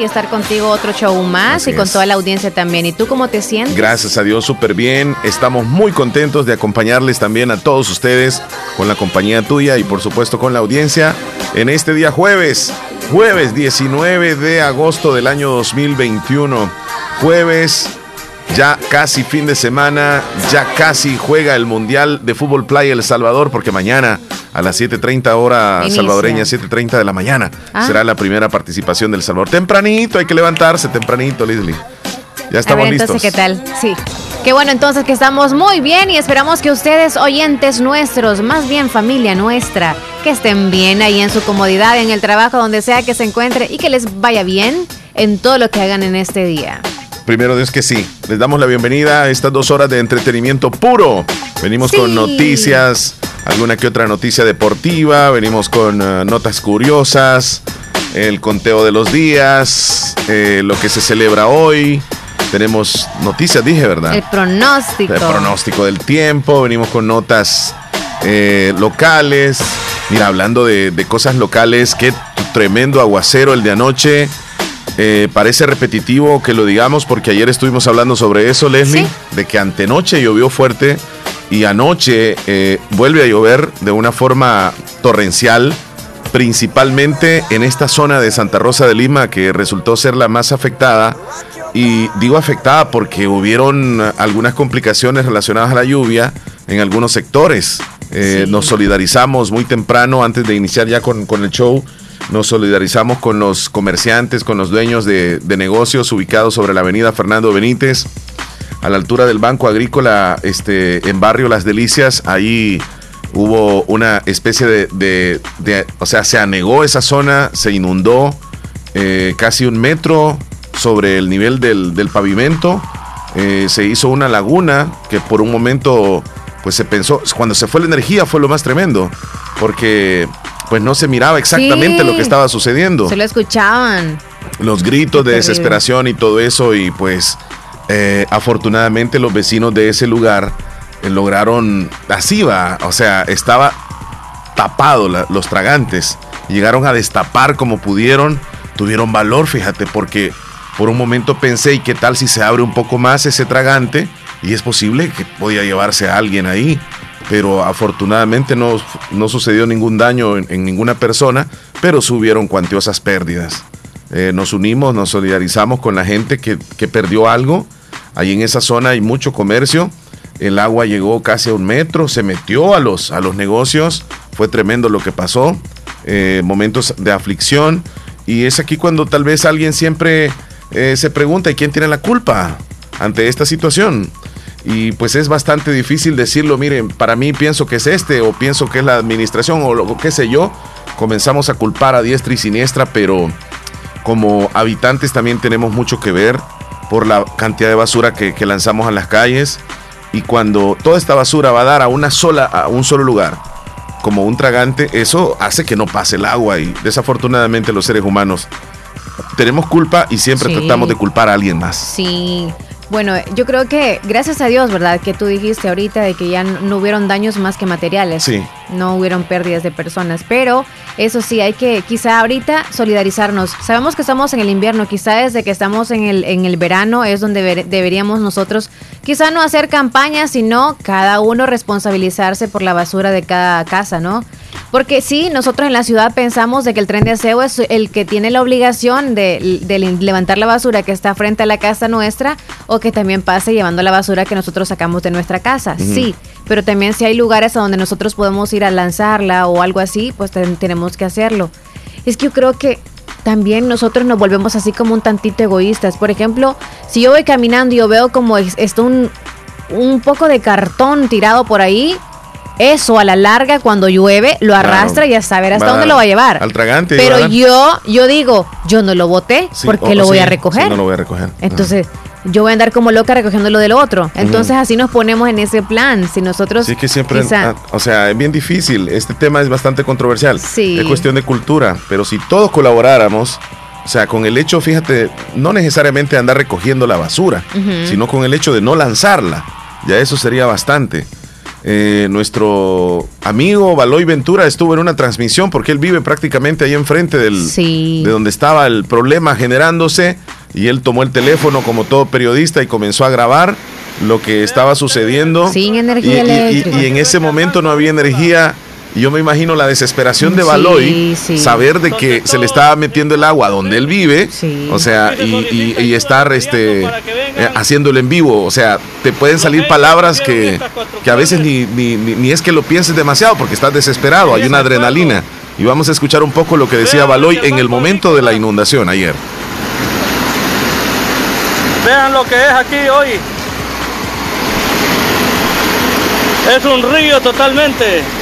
y estar contigo otro show más Así y con es. toda la audiencia también. ¿Y tú cómo te sientes? Gracias a Dios, súper bien. Estamos muy contentos de acompañarles también a todos ustedes con la compañía tuya y por supuesto con la audiencia en este día jueves, jueves 19 de agosto del año 2021. Jueves, ya casi fin de semana, ya casi juega el Mundial de Fútbol Playa El Salvador porque mañana a las 7.30 hora Inicia. salvadoreña, 7.30 de la mañana, Ah. será la primera participación del Salvador. Tempranito, hay que levantarse tempranito, Leslie. Ya A estamos ver, listos. entonces, ¿qué tal? Sí. Qué bueno, entonces que estamos muy bien y esperamos que ustedes, oyentes nuestros, más bien familia nuestra, que estén bien ahí en su comodidad, en el trabajo, donde sea que se encuentre y que les vaya bien en todo lo que hagan en este día. Primero Dios que sí. Les damos la bienvenida a estas dos horas de entretenimiento puro. Venimos Sí. con noticias, alguna que otra noticia deportiva, venimos con eh, notas curiosas, el conteo de los días, eh, lo que se celebra hoy. Tenemos noticias, dije, ¿verdad? El pronóstico. El pronóstico del tiempo, venimos con notas eh, locales. Mira, hablando de, de cosas locales, qué tremendo aguacero el de anoche. Eh, parece repetitivo que lo digamos porque ayer estuvimos hablando sobre eso, Leslie, Sí. de que antenoche llovió fuerte y anoche eh, vuelve a llover de una forma torrencial, principalmente en esta zona de Santa Rosa de Lima que resultó ser la más afectada. Y digo afectada porque hubieron algunas complicaciones relacionadas a la lluvia en algunos sectores. Eh, Sí. Nos solidarizamos muy temprano, antes de iniciar ya con, con el show, nos solidarizamos con los comerciantes, con los dueños de, negocios ubicados sobre la avenida Fernando Benítez, a la altura del Banco Agrícola, este, en barrio Las Delicias. Ahí hubo una especie de, o sea, se anegó esa zona, se inundó eh, casi un metro sobre el nivel del, del pavimento. Eh, se hizo una laguna que por un momento, pues se pensó, cuando se fue la energía fue lo más tremendo, porque pues no se miraba exactamente Sí. lo que estaba sucediendo Se lo escuchaban. los gritos de Terrible. desesperación y todo eso y pues eh, afortunadamente los vecinos de ese lugar eh, lograron así va o sea estaba tapado la- los tragantes llegaron a destapar como pudieron tuvieron valor fíjate porque por un momento pensé y qué tal si se abre un poco más ese tragante y es posible que podía llevarse a alguien ahí pero afortunadamente no, no sucedió ningún daño en, ninguna persona, pero sí hubieron cuantiosas pérdidas. Eh, nos unimos, nos solidarizamos con la gente que, que perdió algo. Ahí en esa zona hay mucho comercio. El agua llegó casi a un metro, se metió a los, a los negocios. Fue tremendo lo que pasó. Eh, momentos de aflicción. Y es aquí cuando tal vez alguien siempre eh, se pregunta, ¿y quién tiene la culpa ante esta situación? Y pues es bastante difícil decirlo, miren, para mí pienso que es este, o pienso que es la administración, o lo qué sé yo. Comenzamos a culpar a diestra y siniestra, pero como habitantes también tenemos mucho que ver por la cantidad de basura que, que lanzamos a las calles. Y cuando toda esta basura va a dar a una sola, a un solo lugar, como un tragante, eso hace que no pase el agua. Y desafortunadamente los seres humanos tenemos culpa y siempre Sí. tratamos de culpar a alguien más. Sí. Bueno, yo creo que gracias a Dios, ¿verdad? Que tú dijiste ahorita de que ya no hubieron daños más que materiales. Sí. No hubieron pérdidas de personas. Pero eso sí, hay que quizá ahorita solidarizarnos. Sabemos que estamos en el invierno, quizá desde que estamos en el, en el verano es donde ver- deberíamos nosotros quizá no hacer campañas, sino cada uno responsabilizarse por la basura de cada casa, ¿no? Porque sí, nosotros en la ciudad pensamos de que el tren de aseo es el que tiene la obligación de, de levantar la basura que está frente a la casa nuestra o que también pase llevando la basura que nosotros sacamos de nuestra casa. Sí, pero también si hay lugares a donde nosotros podemos ir a lanzarla o algo así, pues ten- tenemos que hacerlo. Es que yo creo que también nosotros nos volvemos así como un tantito egoístas. Por ejemplo, si yo voy caminando y yo veo como es- esto un, un poco de cartón tirado por ahí, eso a la larga cuando llueve lo Claro. arrastra y a saber hasta Va dónde lo va a llevar. al tragante, Pero yo, yo digo, yo no lo boté Sí, porque lo voy sí, a recoger. sí, no lo voy a recoger. Entonces, yo voy a andar como loca recogiendo lo del otro. Entonces, así nos ponemos en ese plan. Si nosotros. Sí, que siempre, quizá- ah, o sea, es bien difícil. Este tema es bastante controversial. Sí. Es cuestión de cultura. Pero si todos colaboráramos, o sea, con el hecho, fíjate, no necesariamente andar recogiendo la basura, sino con el hecho de no lanzarla. Ya eso sería bastante. Eh, nuestro amigo Baloy Ventura estuvo en una transmisión porque él vive prácticamente ahí enfrente del, de donde estaba el problema generándose y él tomó el teléfono como todo periodista y comenzó a grabar lo que estaba sucediendo. Sin energía y, en ese momento no había energía. Y yo me imagino la desesperación de Baloy, saber de que se le estaba metiendo el agua donde él vive, o sea, y, estar este, eh, haciéndolo en vivo. O sea, te pueden salir palabras que, que a veces ni, ni, ni, es que lo pienses demasiado porque estás desesperado, hay una adrenalina. Y vamos a escuchar un poco lo que decía Baloy en el momento de la inundación ayer. Vean lo que es aquí hoy. Es un río totalmente.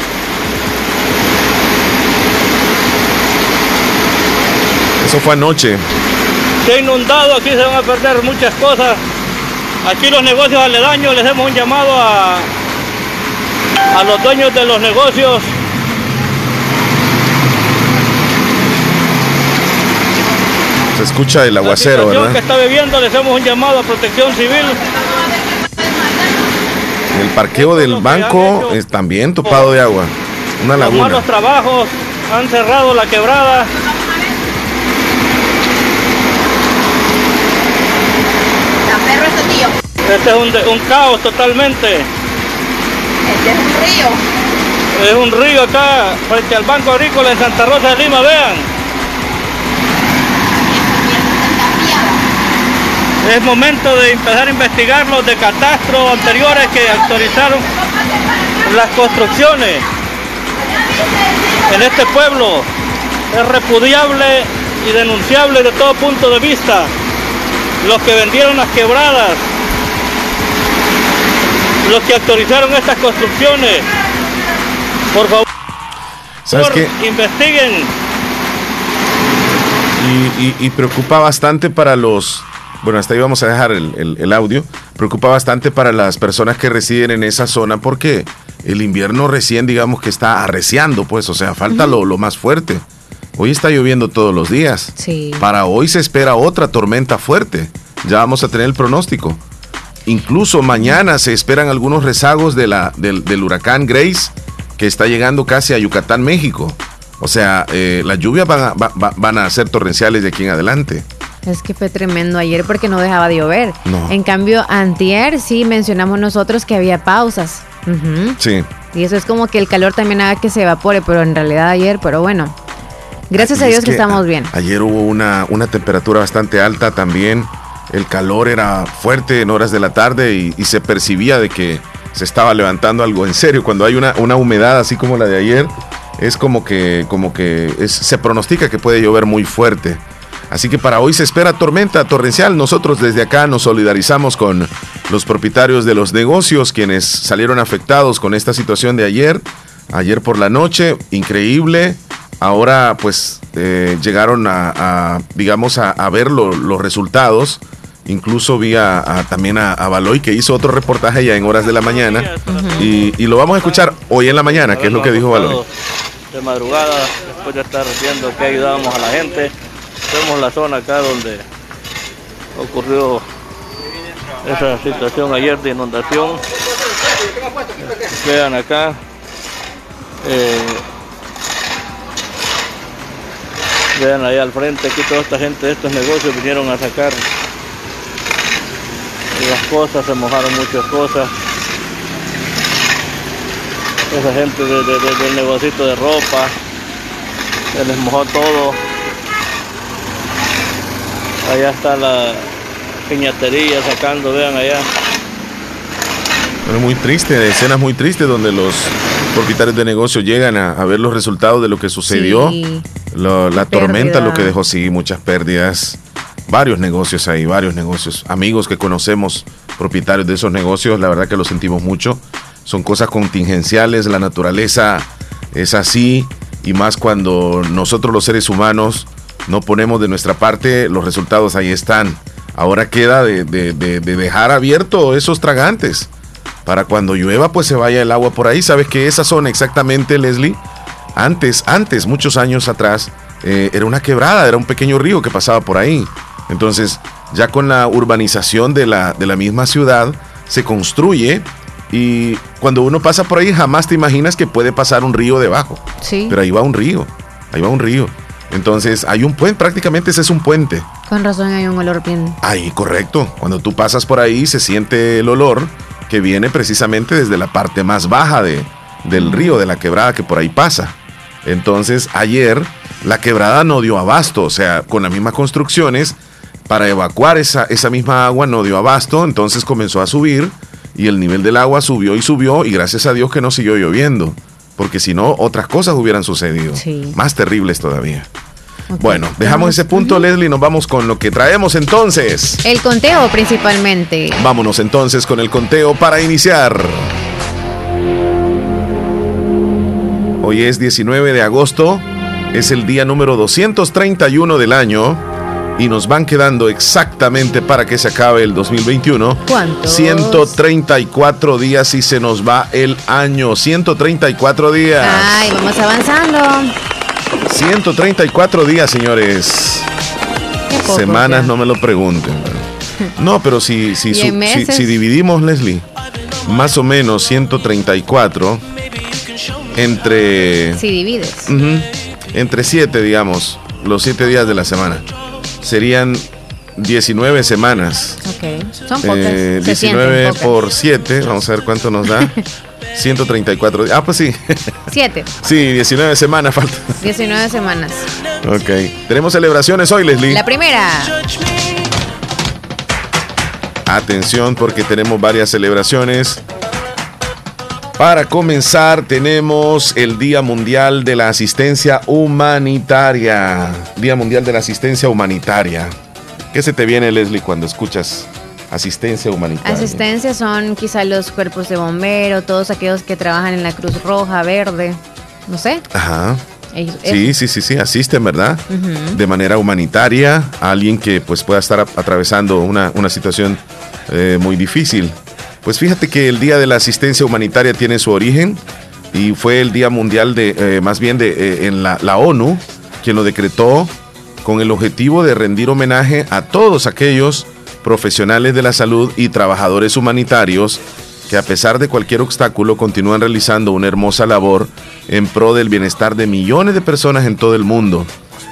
Eso fue anoche. Se ha inundado, aquí se van a perder muchas cosas. Aquí los negocios aledaños les hemos un llamado a, a los dueños de los negocios Se escucha el aguacero, la que está bebiendo, le hacemos un llamado a protección civil. El parqueo del banco es también topado de agua. Una laguna. Los malos trabajos han cerrado la quebrada. Este es un, un caos totalmente. Este es un río. Es un río acá frente al Banco Agrícola en Santa Rosa de Lima, vean. Es momento de empezar a investigar los de catastro anteriores que autorizaron las construcciones en este pueblo. Es repudiable y denunciable de todo punto de vista. Los que vendieron las quebradas, los que autorizaron estas construcciones, por favor, ¿Sabes qué? investiguen. y preocupa bastante para los bueno, hasta ahí vamos a dejar el, audio, preocupa bastante para las personas que residen en esa zona porque el invierno recién, digamos que está arreciando, pues, o sea, falta lo, más fuerte. Hoy está lloviendo todos los días. Sí. Para hoy se espera otra tormenta fuerte. Ya vamos a tener el pronóstico. Incluso mañana se esperan algunos rezagos de la, del, huracán Grace que está llegando casi a Yucatán, México. O sea, eh, las lluvias van van a ser torrenciales de aquí en adelante. Es que fue tremendo ayer porque no dejaba de llover. En cambio, antier sí mencionamos nosotros que había pausas. Sí. Y eso es como que el calor también haga que se evapore, pero en realidad ayer, pero bueno. Gracias a Dios que, estamos bien. Ayer hubo una, una temperatura bastante alta también. El calor era fuerte en horas de la tarde y, se percibía de que se estaba levantando algo en serio. Cuando hay una, una humedad así como la de ayer, es como que, como que se pronostica que puede llover muy fuerte. Así que para hoy se espera tormenta torrencial. Nosotros desde acá nos solidarizamos con los propietarios de los negocios, quienes salieron afectados con esta situación de ayer, ayer por la noche, increíble. Ahora pues eh, llegaron a, digamos, a, ver los resultados. Incluso vi también a, Baloy que hizo otro reportaje ya en horas de la mañana. y, y, lo vamos a escuchar hoy en la mañana, que es lo que dijo Baloy. De madrugada, después de estar viendo que ayudábamos a la gente Vemos la zona acá donde ocurrió esa situación ayer de inundación. Vean acá. Eh, vean ahí al frente, aquí toda esta gente de estos negocios vinieron a sacar las cosas, se mojaron muchas cosas. Esa gente del negocito de ropa, se les mojó todo. Allá está la piñatería sacando, vean allá. Bueno, muy triste, escenas muy tristes donde los propietarios de negocios llegan a, ver los resultados de lo que sucedió. la tormenta lo que dejó, sí, muchas pérdidas. Varios negocios ahí, varios negocios. Amigos que conocemos, propietarios de esos negocios, la verdad que lo sentimos mucho. Son cosas contingenciales, la naturaleza es así, y más cuando nosotros los seres humanos no ponemos de nuestra parte, los resultados ahí están. Ahora queda de, dejar abierto esos tragantes para cuando llueva pues se vaya el agua por ahí. Sabes que esa zona exactamente, Leslie, antes, antes, muchos años atrás, eh, era una quebrada, era un pequeño río que pasaba por ahí. Entonces, ya con la urbanización de la, de la misma ciudad, se construye Y cuando uno pasa por ahí, jamás te imaginas que puede pasar un río debajo. Sí. Pero ahí va un río. Ahí va un río. Entonces, hay un puente, prácticamente ese es un puente. Con razón hay un olor bien. Ahí, correcto. Cuando tú pasas por ahí, se siente el olor que viene precisamente desde la parte más baja de, del río, de la quebrada que por ahí pasa. Entonces, ayer la quebrada no dio abasto, o sea, con las mismas construcciones, para evacuar esa, esa misma agua no dio abasto, entonces comenzó a subir y el nivel del agua subió y subió y gracias a Dios que no siguió lloviendo, porque si no, otras cosas hubieran sucedido, Sí. más terribles todavía. Bueno, dejamos ese punto, Leslie, nos vamos con lo que traemos entonces. El conteo principalmente. Vámonos entonces con el conteo para iniciar. Hoy es 19 de agosto, es el día número 231 del año y nos van quedando exactamente para que se acabe el 2021. ¿Cuántos? 134 días y se nos va el año. 134 días. Ay, vamos avanzando. 134 días, señores. Poco, Semanas ya. no me lo pregunten. No, pero si, si, ¿Y su- si, si dividimos, Leslie, más o menos 134 entre, Si divides. ujú, entre 7, digamos, los 7 días de la semana. Serían 19 semanas. Ok. Son pocas. Eh, Se sienten 19 pocas. por 7, vamos a ver cuánto nos da. 134 días. Ah, pues sí. Siete. sí, 19 semanas falta. 19 semanas. Ok. Tenemos celebraciones hoy, Leslie. La primera. Atención porque tenemos varias celebraciones. Para comenzar, tenemos el Día Mundial de la Asistencia Humanitaria. Día Mundial de la Asistencia Humanitaria. ¿Qué se te viene, Leslie, cuando escuchas asistencia humanitaria? Asistencia son quizá los cuerpos de bombero, todos aquellos que trabajan en la Cruz Roja, Verde. No sé. Ajá. Sí, sí, sí, sí, asisten, ¿verdad? De manera humanitaria a alguien que pues pueda estar atravesando una, una situación eh, muy difícil. Pues fíjate que el Día de la Asistencia Humanitaria tiene su origen y fue el Día Mundial de, eh, más bien de, eh, en la, la ONU, quien lo decretó con el objetivo de rendir homenaje a todos aquellos profesionales de la salud y trabajadores humanitarios que a pesar de cualquier obstáculo continúan realizando una hermosa labor en pro del bienestar de millones de personas en todo el mundo,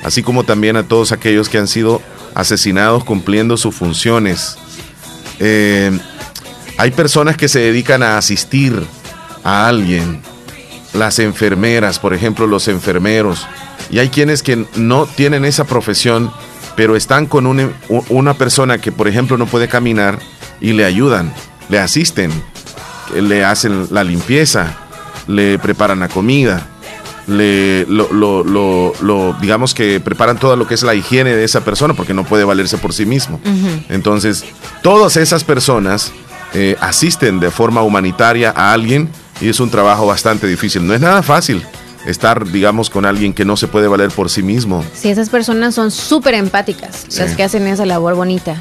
así como también a todos aquellos que han sido asesinados cumpliendo sus funciones. Eh, hay personas que se dedican a asistir a alguien, las enfermeras, por ejemplo, los enfermeros, y hay quienes que no tienen esa profesión, pero están con un- una persona que, por ejemplo, no puede caminar y le ayudan, le asisten, le hacen la limpieza, le preparan la comida, le lo, lo- lo- lo- digamos que preparan todo lo que es la higiene de esa persona porque no puede valerse por sí mismo. Entonces, todas esas personas eh, asisten de forma humanitaria a alguien y es un trabajo bastante difícil. No es nada fácil estar, digamos, con alguien que no se puede valer por sí mismo. Sí, esas personas son súper empáticas, Sí. las que hacen esa labor bonita.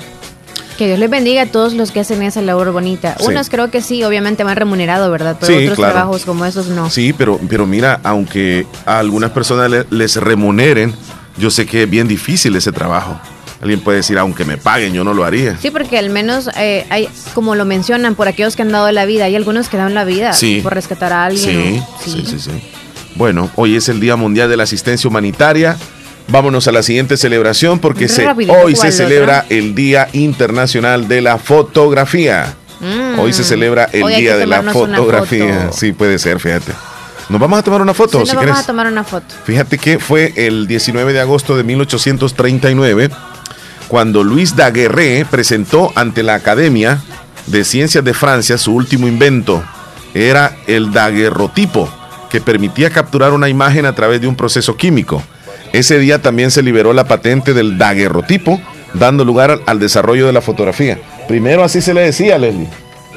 Que Dios les bendiga a todos los que hacen esa labor bonita. Sí. Unos creo que sí, obviamente van remunerado, ¿verdad? Pero Sí, otros claro. trabajos como esos no. Sí, pero, pero mira, aunque a algunas personas le- les remuneren, yo sé que es bien difícil ese trabajo. Alguien puede decir, aunque me paguen, yo no lo haría. Sí, porque al menos eh, hay, como lo mencionan, por aquellos que han dado la vida, hay algunos que dan la vida Sí. por rescatar a alguien. Sí, sí, sí, sí. Bueno, hoy es el Día Mundial de la Asistencia Humanitaria. Vámonos a la siguiente celebración porque se, hoy ¿cuál se celebra otra? el Día Internacional de la Fotografía. Mm. Hoy se celebra el Hoy Día de la Fotografía. foto. Sí, puede ser, fíjate. Nos vamos a tomar una foto, Sí, si nos vamos a tomar una foto. Fíjate que fue el 19 de agosto de 1839 cuando Luis Daguerre presentó ante la Academia de Ciencias de Francia su último invento. Era el daguerrotipo, que permitía capturar una imagen a través de un proceso químico. Ese día también se liberó la patente del daguerrotipo, dando lugar al, al desarrollo de la fotografía. Primero así se le decía, Leslie,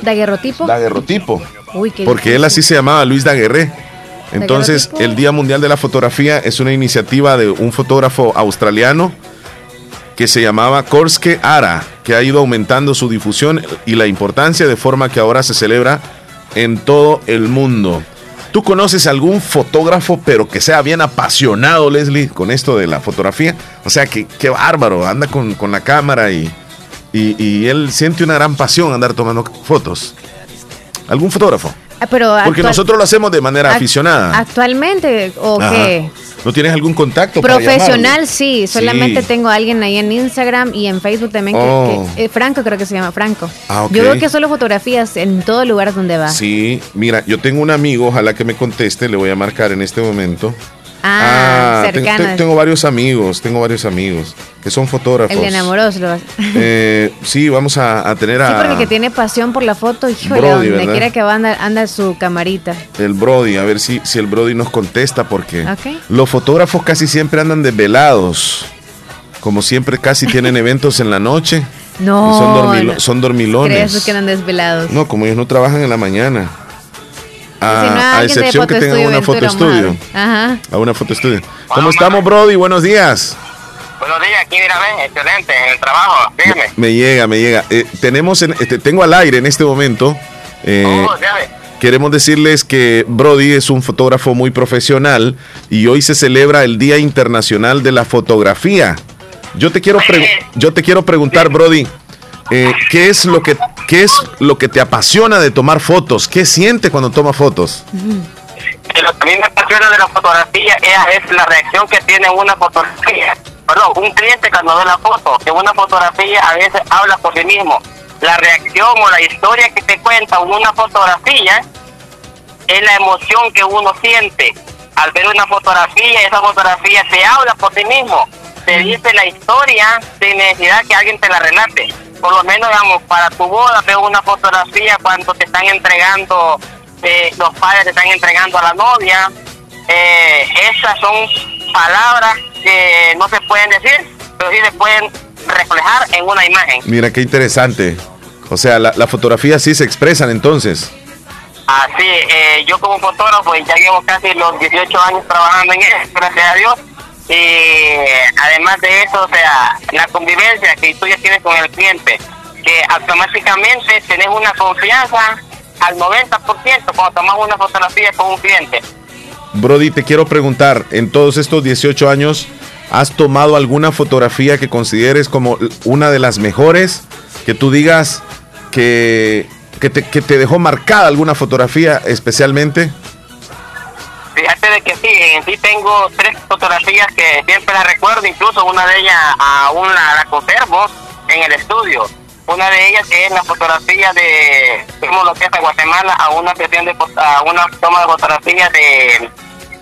¿Daguerrotipo? daguerrotipo. Uy, qué Porque él así se llamaba Luis Daguerre. Entonces, Daguerrotipo. el Día Mundial de la Fotografía es una iniciativa de un fotógrafo australiano que se llamaba Korske Ara, que ha ido aumentando su difusión y la importancia de forma que ahora se celebra en todo el mundo. ¿Tú conoces algún fotógrafo, pero que sea bien apasionado, Leslie, con esto de la fotografía? O sea, que qué bárbaro, anda con, con la cámara y, y, y él siente una gran pasión andar tomando fotos. ¿Algún fotógrafo? Ah, Pero Porque nosotros lo hacemos de manera act- aficionada. Actualmente, ¿o Ajá. qué? ¿No tienes algún contacto? para Profesional, llamarlo? sí. Solamente Sí. tengo a alguien ahí en Instagram y en Facebook también. Oh. que- eh, Franco, creo que se llama Franco. Ah, ok. Yo veo que solo fotografías en todo lugar donde va. Sí, mira, yo tengo un amigo, ojalá que me conteste, le voy a marcar en este momento. Ah, te- tengo varios amigos, tengo varios amigos que son fotógrafos. El de enamoros. Lo... Eh, sí, vamos a, a tener a Sí, porque que tiene pasión por la foto, híjole, Brody, donde quiera que va anda, anda su camarita. el Brody, a ver si, si el Brody nos contesta, porque los fotógrafos casi siempre andan desvelados. Como siempre, casi tienen eventos en la noche. No. y son, dormilo- no. son dormilones. ¿Crees que andan desvelados? No, como ellos no trabajan en la mañana. A, Si no, a excepción que tengan una foto Ventura, estudio. a ver. Ajá. A una foto estudio. ¿Cómo estamos, Brody? Buenos días. Buenos días, aquí mira, ven, excelente, en el trabajo, dígame. Me llega, me llega. Eh, tenemos, en- este, tengo al aire en este momento. eh, Oh. Queremos decirles que Brody es un fotógrafo muy profesional y hoy se celebra el Día Internacional de la Fotografía. Yo te quiero, pre- yo te quiero preguntar, Brody, eh, ¿qué, es lo que, ¿qué es lo que te apasiona de tomar fotos? ¿Qué sientes cuando tomas fotos? Lo que a mí me apasiona de la fotografía es, la reacción que tiene una fotografía. Perdón, un cliente cuando ve la foto, que una fotografía a veces habla por sí mismo. La reacción o la historia que te cuenta una fotografía es la emoción que uno siente al ver una fotografía. Esa fotografía te habla por sí mismo, te dice la historia sin necesidad que alguien te la relate. Por lo menos, digamos, para tu boda veo una fotografía cuando te están entregando, eh, los padres te están entregando a la novia. Eh, esas son palabras que no se pueden decir, pero sí se pueden reflejar en una imagen. Mira, qué interesante. O sea, la, la fotografía sí se expresan entonces. Así, eh, yo como fotógrafo ya llevo casi los 18 años trabajando en eso, gracias a Dios. Y además de eso, o sea, la convivencia que tú ya tienes con el cliente, que automáticamente tenés una confianza al 90% cuando tomas una fotografía con un cliente. Brody, te quiero preguntar, en todos estos 18 años, ¿has tomado alguna fotografía que consideres como una de las mejores? Que tú digas que, que, te, que te dejó marcada alguna fotografía especialmente. Fíjate de que sí, en sí tengo tres fotografías que siempre las recuerdo, incluso una de ellas aún la, la conservo en el estudio. Una de ellas que es la fotografía de, fuimos lo que es a Guatemala a una sesión de, a una toma de fotografías de,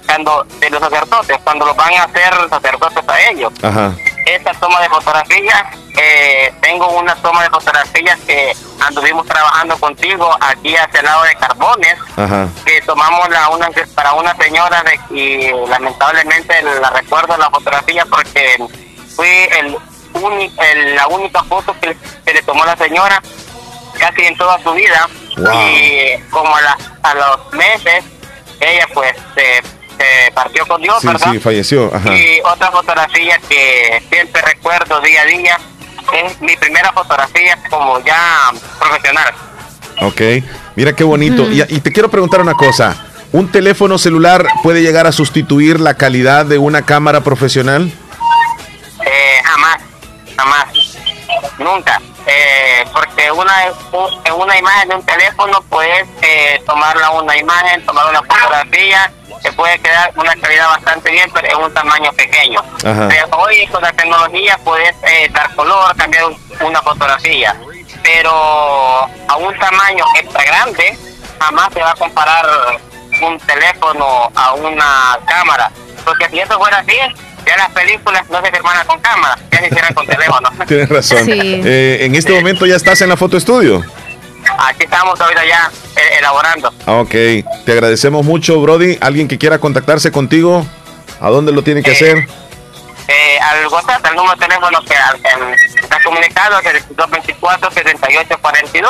cuando, de los sacerdotes, cuando los van a hacer sacerdotes a ellos. Ajá. Esta toma de fotografías, eh, tengo una toma de fotografías que anduvimos trabajando contigo aquí hacia el lado de Carbones Ajá. que tomamos la una para una señora de, y lamentablemente la recuerdo la fotografía porque fui el, uni- el- la única foto que, que le tomó la señora casi en toda su vida Wow. y como a, la- a los meses ella pues se, se partió con Dios Sí, verdad sí, falleció. Ajá. y otra fotografía que siempre recuerdo día a día es mi primera fotografía como ya profesional Ok. Mira qué bonito. y, y te quiero preguntar una cosa. ¿Un teléfono celular puede llegar a sustituir la calidad de una cámara profesional? Eh, jamás, jamás, nunca. Eh, porque una una imagen de un teléfono puedes eh, tomarla una imagen, tomar una fotografía, que puede quedar una calidad bastante bien, pero en un tamaño pequeño. Pero hoy con la tecnología puedes eh, dar color, cambiar un- una fotografía, pero a un tamaño extra grande jamás se va a comparar un teléfono a una cámara, porque si eso fuera así, ya las películas no se filman con cámara, ya se hicieran con teléfono. Tienes razón. Sí. Eh, en este momento ya estás en la foto estudio. Aquí estamos ahorita ya eh, elaborando. Ah, Ok, te agradecemos mucho, Brody. ¿Alguien que quiera contactarse contigo? ¿A dónde lo tiene que Eh, hacer? Eh, al WhatsApp, al número de teléfono que está comunicado, que es el 224-7842,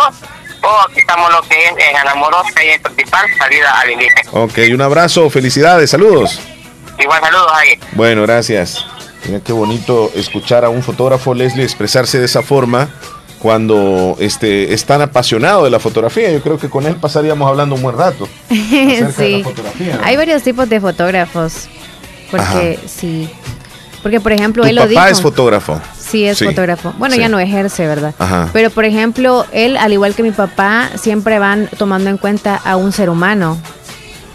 o aquí estamos lo que es en Anamoros, calle principal, salida al índice. Ok, un abrazo, felicidades, saludos. Igual saludos ahí. Bueno, gracias. Mira qué bonito escuchar a un fotógrafo, Leslie, expresarse de esa forma cuando este, es tan apasionado de la fotografía. Yo creo que con él pasaríamos hablando un buen rato. acerca de la sí. fotografía, ¿no? Hay varios tipos de fotógrafos. Porque sí. Porque, por ejemplo, Tu él lo papá dijo. es fotógrafo. Sí, Sí, es Sí. fotógrafo. Bueno, Sí. ya no ejerce, ¿verdad? Ajá. Pero, por ejemplo, él, al igual que mi papá, siempre van tomando en cuenta a un ser humano.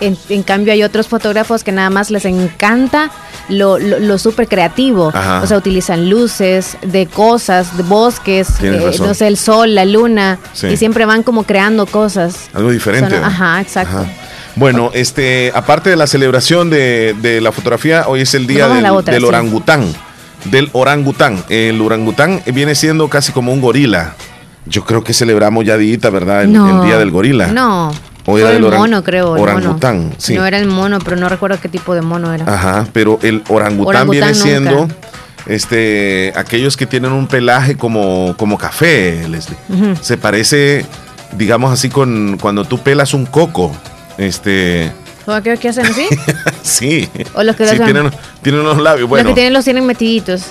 En, en cambio, hay otros fotógrafos que nada más les encanta lo, lo, lo súper creativo. Ajá. O sea, utilizan luces de cosas, de bosques, eh, no sé, el sol, la luna. Sí. Y siempre van como creando cosas. Algo diferente. Son- ¿no? ajá, exacto. Bueno, este, aparte de la celebración de, de la fotografía, hoy es el día del, la otra, del sí. orangután. Del orangután. El orangután viene siendo casi como un gorila. Yo creo que celebramos ya día, ¿verdad? El, no, el día del gorila. No. O era el del orang- mono, creo. el mono. orangután, sí. No era el mono, pero no recuerdo qué tipo de mono era. Ajá, pero el orangután, Orangután viene nunca. siendo este aquellos que tienen un pelaje como, como café, Leslie. Se parece, digamos así, con cuando tú pelas un coco. Este, ¿Cómo aquellos que hacen así? sí. O los que sí, tienen, tienen unos labios. Los Bueno, que tienen los tienen metiditos.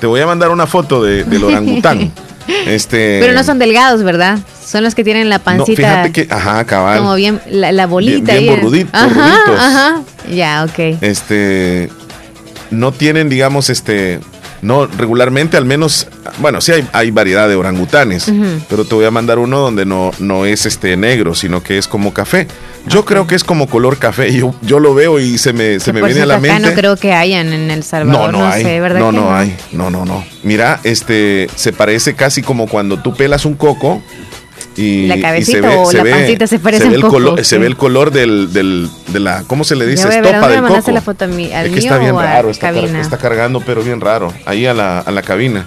te voy a mandar una foto de, del orangután. este, Pero no son delgados, ¿verdad? Son los que tienen la no, pancita fíjate que, ajá, cabal. como bien, la, la bolita. Bien- bien ahí. borrudit- Ajá, borruditos. ajá. Ya, ok. este no tienen, digamos, este, no regularmente, al menos, bueno, sí hay, hay variedad de orangutanes, Ujú. pero te voy a mandar uno donde no, no es este negro, sino que es como café. Yo creo que es como color café. Yo, yo lo veo y se me, se me viene a la acá mente. no creo que hayan en El Salvador. No, No, no, hay. sé, ¿verdad? no, que no, hay. No, no, no. Mira, este se parece casi como cuando tú pelas un coco y ¿La y cabecita o la pancita se parece ve un el coco? color, se Sí. ve el color del, del, de la, ¿cómo se le dice? Ver, ¿a Estopa del coco. la foto a mí? ¿Al es que está bien raro, está, car- está cargando, pero bien raro. Ahí a la, a la cabina.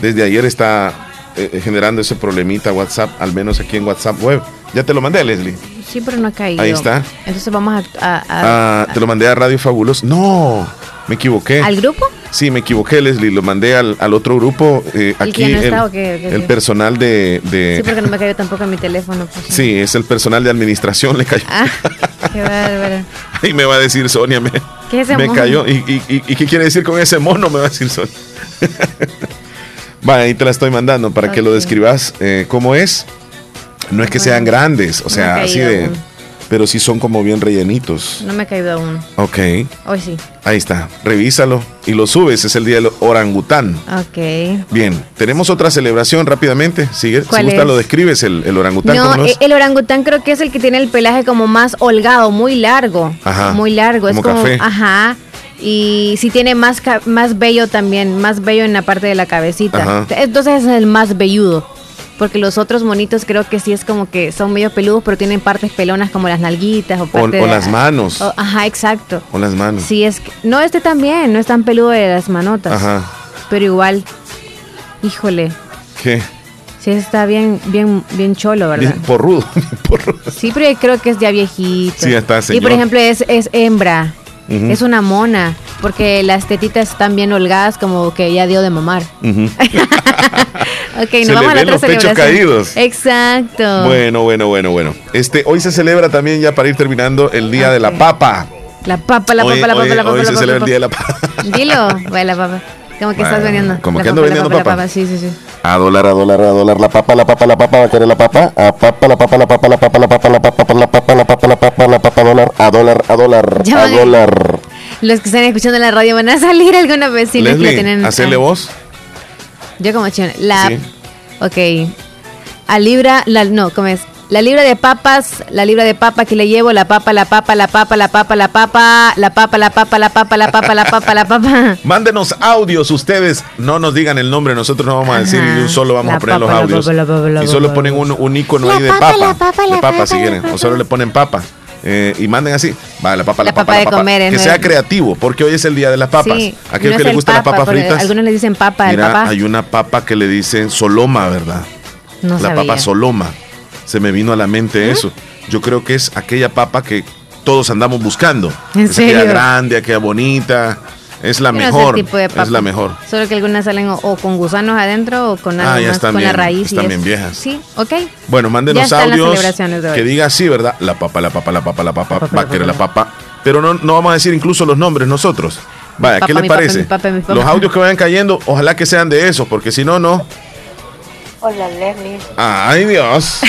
Desde ayer está eh, generando ese problemita WhatsApp, al menos aquí en WhatsApp web. Ya te lo mandé, Leslie. Sí, pero no ha caído. Ahí está. Entonces vamos a... a- a- Ah, te lo mandé a Radio Fabulos. No, me equivoqué. ¿Al grupo? Sí, me equivoqué, Leslie. Lo mandé al, al otro grupo. eh, ¿Y aquí no el, está o qué? ¿Qué- el qué? personal de... de- Sí, porque no me cayó tampoco en mi teléfono. pues. sí, es el personal de administración. Le cayó. Ah, qué bárbaro. Y me va a decir Sonia, me, ¿Qué es ese me mono? cayó. ¿Y, y, y- y qué quiere decir con ese mono? Me va a decir Sonia. Vale, ahí te la estoy mandando para que lo describas eh, cómo es. No es que sean grandes, o sea, así de... Pero sí son como bien rellenitos. No me ha caído aún. Ok, Hoy sí. ahí está. Revísalo y lo subes. Es el día del orangután. Ok. Bien, tenemos otra celebración rápidamente. Sigue, si ¿Cuál gusta es? lo describes, el, el orangután. No, ¿cómo e- el orangután creo que es el que tiene el pelaje como más holgado, muy largo. Ajá, Muy largo. como es como, café. ajá. Y sí tiene más, más vello también, más vello en la parte de la cabecita. Ajá. Entonces es el más velludo. Porque los otros monitos creo que sí es como que son medio peludos, pero tienen partes pelonas como las nalguitas o O, parte o de- las manos. o- ajá, exacto. O las manos. Sí, es que, no, este también, no es tan peludo de las manotas. Ajá. Pero igual, híjole, ¿Qué? sí está bien, bien, bien cholo, ¿verdad? Bien porrudo. bien porrudo. Sí, pero creo que es ya viejito. Sí, está, Y señor. por ejemplo, es, es hembra. Es una mona. Porque las tetitas están bien holgadas, como que ya dio de mamar. Ok, Se nos vamos le a la ven otra los pechos celebración. caídos. Exacto. Bueno, bueno, bueno, bueno. Este, hoy se celebra también, ya para ir terminando, el Día de la. Papa. La papa, la hoy papa, la hoy- papa, la papa. hoy la se papa, celebra el Día de la Papa. Dilo, güey, la papa. Como que estás vendiendo. como que ando papa, la vendiendo papa, la papa. Sí, sí, sí. A dólar, a dólar, a dólar, la papa, la papa, la papa, va a querer la papa, a papa, la papa, la papa, la papa, la papa, la papa, la papa, la papa, la papa, la papa, dólar, a dólar, a dólar, Ya a dólar. Los que están escuchando la radio van a salir alguna que lo Leslie, tienen. hacele ah, voz. Yo como chino. La. Sí. Ok. A libra. La, no, ¿cómo es? La libra de papas, la libra de papa que le llevo, la papa, la papa, la papa, la papa, la papa, la papa, la papa, la papa, la papa, la papa, la papa. Mándenos audios ustedes, no nos digan el nombre, nosotros no vamos a decir ni un solo vamos a poner los audios. y solo ponen un, un icono ahí de papa, papa, la papa, de la papa si quieren, o solo le ponen papa. Eh, y manden así, va la papa, la, La papa, papa la de papa. comer, que sea creativo, porque hoy es el día de las papas. Sí, Aquellos no que es les el gustan las papa, papas porque fritas. Algunos le dicen papa, el Mira, papá. hay una papa que le dicen soloma, ¿verdad? No la sabía. papa soloma. Se me vino a la mente eso. Yo creo que es aquella papa que todos andamos buscando. ¿En es aquella serio? grande, aquella bonita. Es la mejor. tipo de papa. es la mejor. Solo que algunas salen o, o con gusanos adentro o con algo Ah, ya más, están con la bien, raíz. y están bien viejas. Sí, ok. Bueno, mándenos audios que diga así, ¿verdad? La papa, la papa, la papa, la papa, papa, va a la querer la papa. papa. Pero no, no vamos a decir incluso los nombres nosotros. Vaya, papa, ¿qué les mi papa, parece? mi papa, mi papa. Los audios que vayan cayendo, ojalá que sean de esos, porque si no, no. Hola, Leslie. Ay, Dios.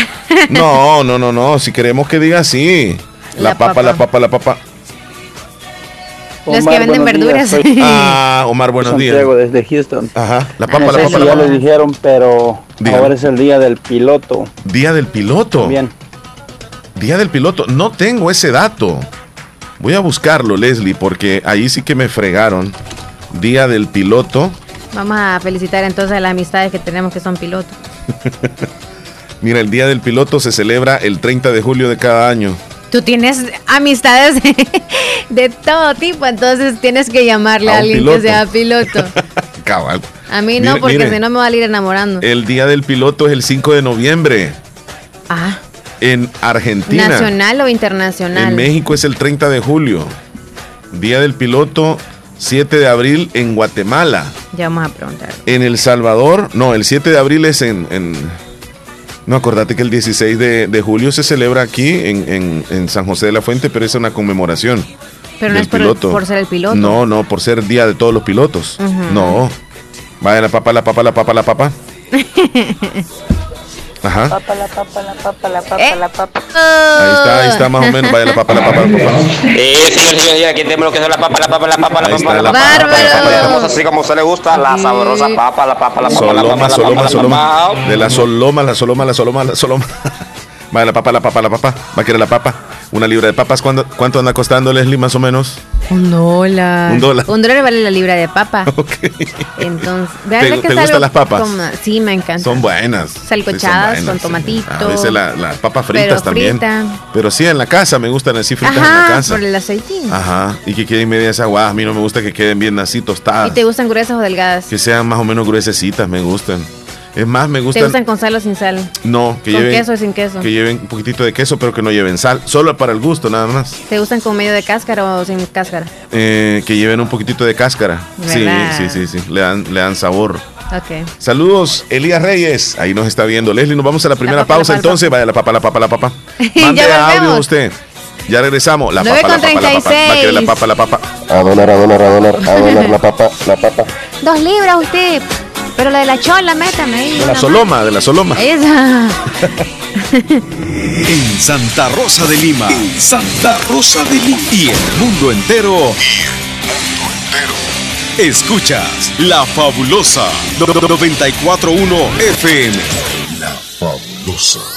No, no, no, no. Si queremos que diga así. La, La papa, papa. la papa, la papa. Los que venden verduras. ah, Omar, buenos Santiago, días. desde Houston. Ajá, la papa, no la papa, si la ya papa. lo dijeron, pero Dígame. ahora es el día del piloto. Día del piloto. Bien. Día del piloto. No tengo ese dato. Voy a buscarlo, Leslie, porque ahí sí que me fregaron. Día del piloto. Vamos a felicitar entonces a las amistades que tenemos que son pilotos. Mira, el Día del Piloto se celebra el 30 de julio de cada año. Tú tienes amistades de, todo tipo, entonces tienes que llamarle A alguien piloto. que sea piloto. Cabal. A mí no, Mire, porque si no me va a ir enamorando. El Día del Piloto es el 5 de noviembre ah, en Argentina. nacional o internacional. En México es el 30 de julio. Día del Piloto, 7 de abril en Guatemala. Ya vamos a preguntar. En El Salvador, no, el 7 de abril es en... en- no, acordate que el 16 de, de julio se celebra aquí en, en- en San José de la Fuente, pero es una conmemoración. Pero no es por, el- piloto. por ser el piloto. No, no, por ser Día de todos los pilotos. No. Vaya la papa, la papa, la papa, la papa. Ajá. Papa, la papa, la papa, la papa, Eh. la papa. Ahí está, ahí está más o menos. Vaya la papa, la papa, la papa. Eh, señor, señor, señor, aquí tenemos lo que es la papa, la papa, la papa, la papa, la la papa, la papa, la papa, Bárbaro. así como se le gusta, la sabrosa papa, la papa, la papa, la papa, Soloma, la soloma, papa, la soloma. papa. De la soloma, la soloma, la soloma, la soloma. Vaya la papa, la papa, la papa. Va a querer la papa. Una libra de papas. ¿Cuánto, cuánto anda costando, Leslie, más o menos? Un dólar. Un dólar. Un dólar vale la libra de papa. Ok. Entonces, ¿Te- ¿verdad que te gustan las papas? como- sí, me encanta. Son buenas. Salcochadas Sí, con tomatito. A veces la- las papas fritas Pero también. frita. Pero sí, en la casa me gustan así fritas en la casa. por el aceitín. Ajá. Y que queden medias aguadas. A mí no me gusta que queden bien así tostadas. ¿Y te gustan gruesas o delgadas? Que sean más o menos gruesecitas, me gustan. Es más, me ¿Te gustan. gustan con sal o sin sal? No, que ¿Con lleven. queso o sin queso? Que lleven un poquitito de queso, pero que no lleven sal. Solo para el gusto, nada más. ¿Te gustan con medio de cáscara o sin cáscara? Eh, que lleven un poquitito de cáscara. Sí, ¿Verdad? sí, sí, sí. Le dan, le dan sabor. Ok. Saludos, Elías Reyes. Ahí nos está viendo. Leslie, nos vamos a la primera papa, pausa entonces. Vaya la papa, la papa, la papa. Ya Mande audio usted. Ya regresamos. La 9 papa, la papa, la papa. Va a la 36. papa, la papa. A dólar, a dólar, a dólar, a dólar, la papa, la papa. Dos libras usted. Pero la de la chola, métame ahí. De la soloma, de la soloma. Esa. En Santa Rosa de Lima. En Santa Rosa de Lima. Y el mundo entero. Escuchas La Fabulosa 941 FM. La Fabulosa.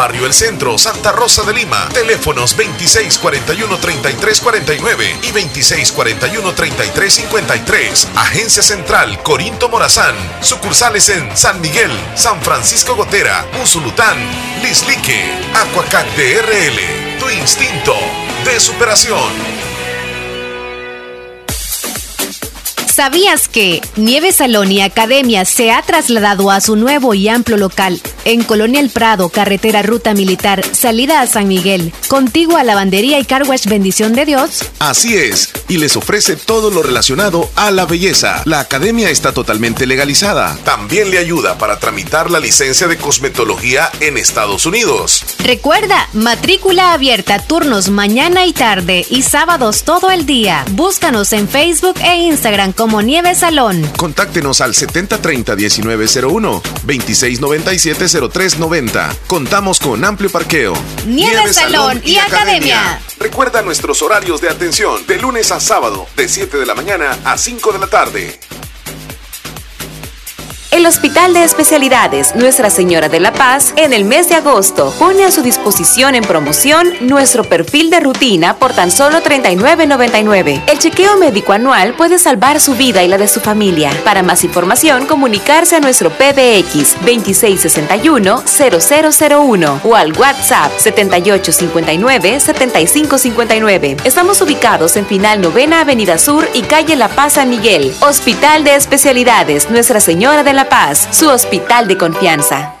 Barrio El Centro, Santa Rosa de Lima. Teléfonos 2641-3349 y 2641-3353. Agencia Central Corinto Morazán. Sucursales en San Miguel, San Francisco Gotera, Usulután, Lislique, Aquacat DRL. Tu instinto de superación. ¿Sabías que Nieve Salón y Academia se ha trasladado a su nuevo y amplio local en Colonia El Prado, carretera Ruta Militar, salida a San Miguel, contigo a Lavandería y Carwash Bendición de Dios? Así es, y les ofrece todo lo relacionado a la belleza. La academia está totalmente legalizada. También le ayuda para tramitar la licencia de cosmetología en Estados Unidos. Recuerda, matrícula abierta, turnos mañana y tarde y sábados todo el día. Búscanos en Facebook e Instagram como Nieve Salón. Contáctenos al 7030-1901, 2697-0390. Contamos con amplio parqueo. Nieve, Salón y Academia. Recuerda nuestros horarios de atención de lunes a sábado, de 7 de la mañana a 5 de la tarde. El Hospital de Especialidades Nuestra Señora de la Paz en el mes de agosto pone a su disposición en promoción nuestro perfil de rutina por tan solo $39.99. El chequeo médico anual puede salvar su vida y la de su familia. Para más información, comunicarse a nuestro PBX 2661-0001 o al WhatsApp 7859-7559. Estamos ubicados en Final Novena Avenida Sur y Calle La Paz San Miguel. Hospital de Especialidades Nuestra Señora de la Paz, su hospital de confianza.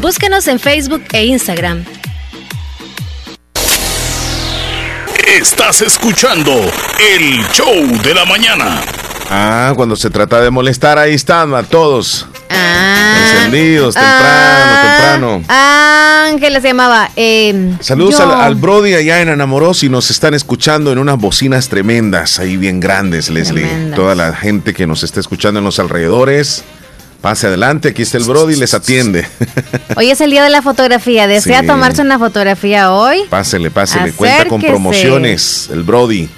Búscanos en Facebook e Instagram. Estás escuchando el show de la mañana. Ah, cuando se trata de molestar, ahí están a todos. Ah, Encendidos, temprano, temprano. Ángeles se llamaba. eh, Saludos yo- al, al Brody allá en Anamoros y nos están escuchando en unas bocinas tremendas, ahí bien grandes, Leslie. Tremendas. Toda la gente que nos está escuchando en los alrededores, pase adelante, aquí está el Brody, les atiende. Hoy es el día de la fotografía. ¿Desea Sí. tomarse una fotografía hoy? Pásele, pásele, cuenta con promociones, el Brody.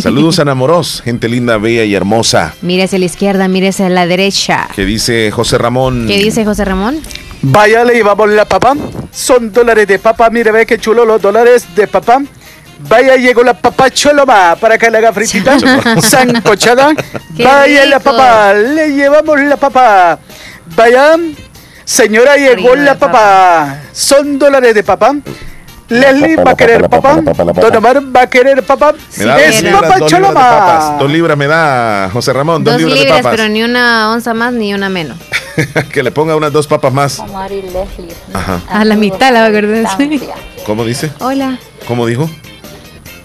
Saludos a Anamoros, gente linda, bella y hermosa. Mire hacia la izquierda, mire hacia la derecha. ¿Qué dice José Ramón? ¿Qué dice José Ramón? Vaya, le llevamos la papa. Son dólares de papa. Mire, ve qué chulo los dólares de papa. Vaya, llegó la papa choloma para que le haga fritita. Sancochada. Vaya la papa. Le llevamos la papa. Vaya. Señora, llegó la papa. Son dólares de papa. Leslie va a querer papa. Don Omar va a querer papa. Me da dos Es de choloma. Dos libras me da José Ramón, dos, Dos libras, libras, de papas. pero ni una onza más ni una menos. que le ponga unas dos papas más. Omar y Leslie. Ajá. A la mitad la va a querer decir. ¿Cómo dice? Hola. ¿Cómo dijo?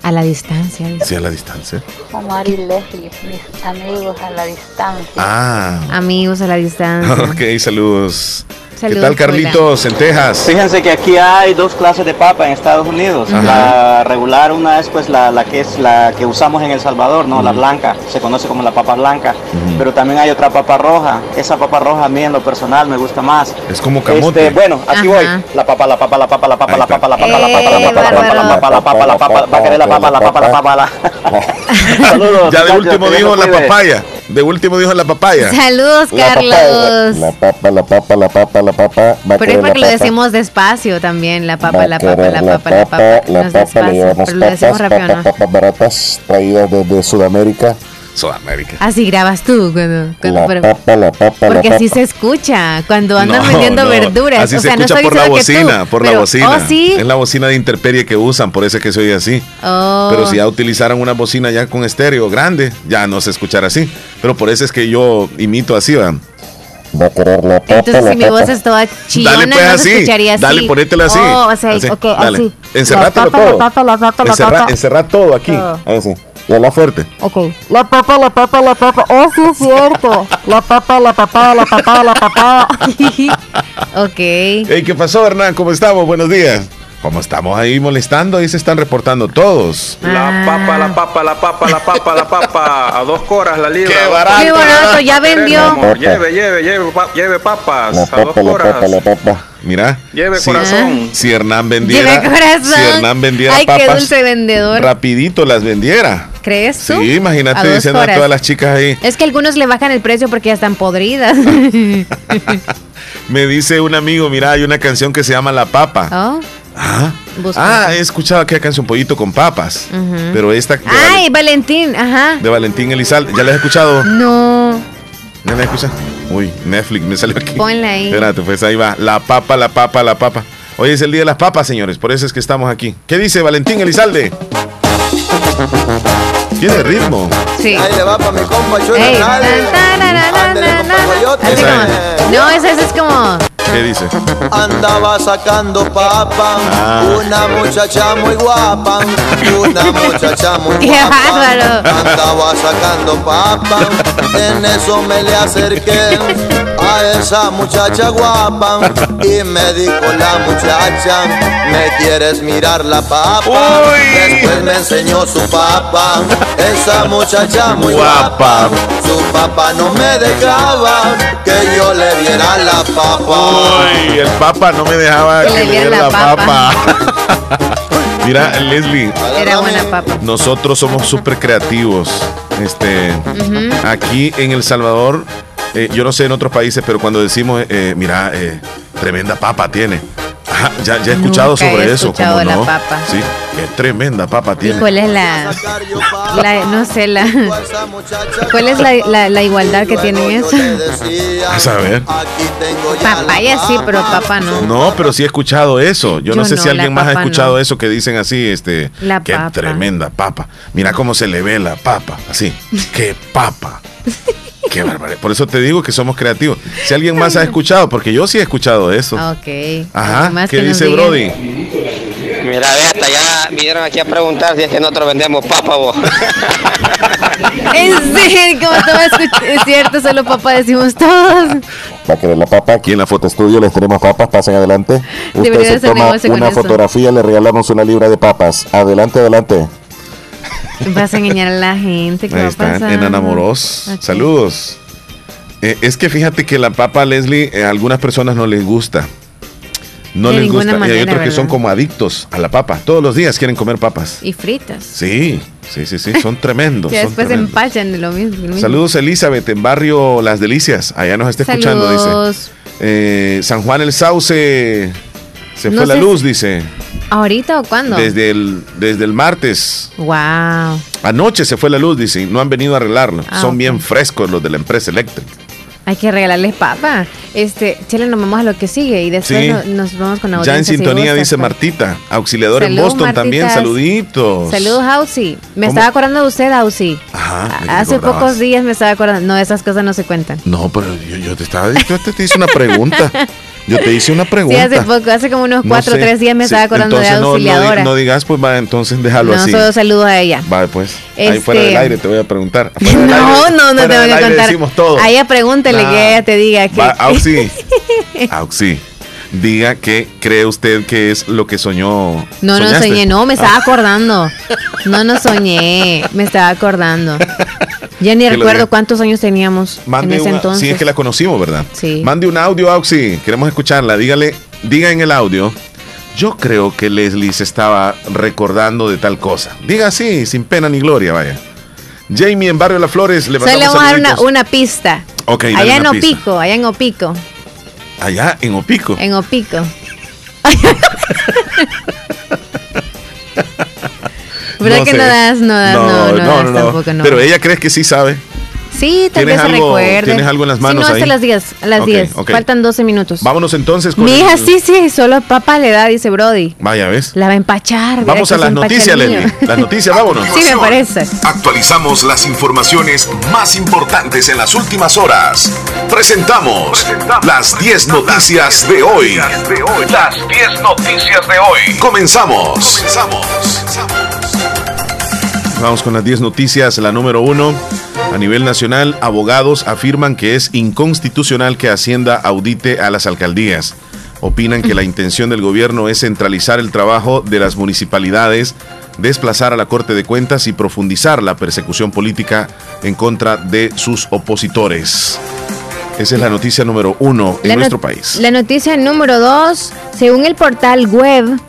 A la distancia. Sí, a la distancia. Omar y Leslie, mis amigos a la distancia. Ah. Amigos a la distancia. Ok, saludos. Saludos, ¿Qué tal, Carlitos, en Texas? Fíjense que aquí hay dos clases de papa en Estados Unidos. Ajá. La regular, una es pues la, la que es la que usamos en El Salvador, no, la blanca, se conoce como la papa blanca. Pero también hay otra papa roja. Esa papa roja a mí en lo personal me gusta más. Es como camote. Este, bueno, aquí voy. La papa, la papa, la papa, la papa, la papa, la papa, la papa, la papa, la papa, la papa, la papa, la papa, va a querer la papa, la papa, la papa, la Saludos. Ya de último dijo la papaya. De último dijo la papaya. Saludos, Carlos. La papa, la papa, la papa, la papa. Va Pero es porque la lo papa. decimos despacio también. La papa, la papa, la papa, la papa. la papa, papas, rápido, papas, ¿no? papas baratas traídas desde Sudamérica. Sudamérica. Así grabas tú. Cuando, cuando- La pero- papa, la papa, la porque así se escucha cuando andan No, vendiendo no, verduras. Así o se sea, no escucha estoy por la tú, bocina, por la bocina. Oh, sí. Es la bocina de interperie que usan, por eso es que se oye así. Oh. Pero si ya utilizaran una bocina ya con estéreo grande, ya no se escuchará así. Pero por eso es que yo imito así, ¿va? Va a querer la papa, Entonces, la si mi voz es toda chillona, Dale, pues, no se así. escucharía así. Dale, ponétela así. Oh, o sea, Así, así. Encerrátelo todo. La papa, la papa, la Encerra, papa. encerrá todo aquí. Todo. Ahí habla fuerte. Ok. La papa, la papa, la papa. Oh, sí es cierto. La papa, la papa, la papa, la papa. ok. Hey, ¿Qué pasó, Hernán? ¿Cómo estamos? Buenos días. Como estamos ahí molestando, ahí se están reportando todos. La papa, la papa, la papa, la papa, la papa. A dos coras la libra. Qué barato. Qué barato, ya vendió. Amor, Lleve, lleve, lleve, pa- lleve papas. La A dos la coras. papa, la papa. Mira. Lleve si- corazón. Si Hernán vendiera. Lleve corazón. Si Hernán vendiera Ay, qué dulce vendedor. Rapidito las vendiera. ¿Crees tú? Sí, imagínate diciendo a todas las chicas ahí. Es que algunos le bajan el precio porque ya están podridas. Me dice un amigo, mira, hay una canción que se llama La Papa. oh, Ah, busca. ah, he escuchado aquella canción Pollito con papas. Ujú. Pero esta de, Ay, Valentín, ajá. de Valentín Elizalde, ¿ya la has escuchado? No, ¿Ya la has escuchado? Uy, Netflix me salió aquí. Ponla ahí. Espérate, pues ahí va. La papa, la papa, la papa. Hoy es el día de las papas, señores. Por eso es que estamos aquí. ¿Qué dice Valentín Elizalde? Tiene ritmo. sí. Ahí le va para mi compa Ey, na, na, na, compa Esa No, ese es como. ¿Qué dice? Andaba sacando papa, Ah. una muchacha muy guapa, una muchacha muy ¡Qué guapa. bárbaro! Andaba sacando papa, en eso me le acerqué a esa muchacha guapa y me dijo la muchacha, ¿me quieres mirar la papa? Uy. Después me enseñó su papa, esa muchacha muy Guapa. guapa, su papá no me dejaba que yo le viera la papa. Uy, el papa no me dejaba Que le diera la papa. Mira, Leslie, Era buena papa. nosotros somos súper creativos. Este, aquí en El Salvador, eh, yo no sé en otros países, pero cuando decimos, eh, mira, eh, tremenda papa tiene. Ya, ya he escuchado Nunca he sobre eso. escuchado ¿cómo la no? papa. Sí, qué tremenda papa ¿Y tiene. cuál es la, la no sé, la, cuál es la, la, la igualdad que tienen eso? A saber. Papaya sí, pero papa no. No, pero sí he escuchado eso. Yo, no sé no, si alguien más ha escuchado no. eso que dicen así, este, La qué papa. tremenda papa. Mira cómo se le ve la papa, así, qué papa. Qué barbaridad. Por eso te digo que somos creativos. Si alguien más ha escuchado, porque yo sí he escuchado eso. Ok. Ajá. Más ¿Qué que dice. Brody? Mira, ve, hasta ya vinieron aquí a preguntar si es que nosotros vendemos papa, vos. En serio, como todo es cierto, solo papá decimos todos. ¿Va a querer la papa? Aquí en la foto estudio les tenemos papas, pasen adelante. Usted se hacer toma una eso. fotografía, le regalamos una libra de papas. Adelante, adelante. Vas a engañar a la gente. ¿Qué Ahí va a está, pasar? en Anamoros. Ok. Saludos. Eh, es que fíjate que la papa, Leslie, eh, a algunas personas no les gusta. No De les gusta. y hay otros que son como adictos a la papa. Todos los días quieren comer papas. Y fritas. Sí, sí, sí, sí. Son tremendos. Que después se empachan de lo mismo. lo mismo. Saludos Elizabeth en barrio Las Delicias. Allá nos está escuchando, Saludos. dice. Eh, San Juan el Sauce. Se No fue la luz, si- dice. ¿Ahorita o cuándo? Desde el, desde el martes. Wow. Anoche se fue la luz, dice. No han venido a arreglarlo. Ah, Son bien frescos los de la empresa eléctrica. Hay que regalarles papa. Este, Chile, nos vamos a lo que sigue y después Sí. no- nos vamos con Ya en audiencia, si sintonía gustas, dice pues. Martita. Auxiliador en Boston también. Saluditos. Saludos, Ausi. Me ¿Cómo? estaba acordando de usted, Ausi. Ajá, ¿de qué Hace pocos días me estaba acordando. No, esas cosas no se cuentan. No, pero yo, yo te estaba. Yo te, te hice una pregunta. Yo te hice una Sí, pregunta. hace poco, hace como unos No cuatro o sé. tres días me Sí, estaba acordando de no- no di- auxiliadora. No, digas, pues va, entonces déjalo No, así. solo saludos a ella. Va, pues. Ahí Este- fuera del aire te voy a preguntar. No, aire- no, no te voy a contar. decimos todo. A ella pregúntele Nah. que ella te diga que. Va, Auxi. Auxi. Diga qué cree usted que es lo que soñó. No, no soñé, no, me estaba Ah. acordando. No, no soñé, me estaba acordando. Ya ni recuerdo cuántos años teníamos Mande en ese una- entonces. Sí, es que la conocimos, ¿verdad? Sí. Mande un audio, Auxi. Queremos escucharla. Dígale, diga en el audio. Yo creo que Leslie se estaba recordando de tal cosa. Diga así, sin pena ni gloria, vaya. Jamie en Barrio Las Flores, le Solo mandamos vamos a dar una, una pista. Ok, dale allá en pista. Opico, allá en Opico, Allá en Opico. en Opico. ¿Verdad que no das, no das, no, no, das tampoco, no? Pero ella cree que sí sabe. Sí, tal vez ¿Tienes se algo- recuerde. tienes algo en las manos sí, no, ahí? hasta las 10, a las Ok, 10. ok. Faltan 12 minutos. Vámonos entonces con Mi hija el- sí, sí, solo papá le da, dice Brody. Vaya, ¿ves? La va a empachar. Vamos a las noticias. Leslie. Las noticias, vámonos. Sí, me parece. Actualizamos las informaciones más importantes en las últimas horas. Presentamos las 10 noticias de hoy. Las 10 noticias de hoy. Comenzamos. Vamos con las 10 noticias. La número uno. A nivel nacional, abogados afirman que es inconstitucional que Hacienda audite a las alcaldías. opinan que la intención del gobierno es centralizar el trabajo de las municipalidades, desplazar a la Corte de Cuentas y profundizar la persecución política en contra de sus opositores. Esa es la noticia número uno en nuestro país. La noticia número dos, según el portal web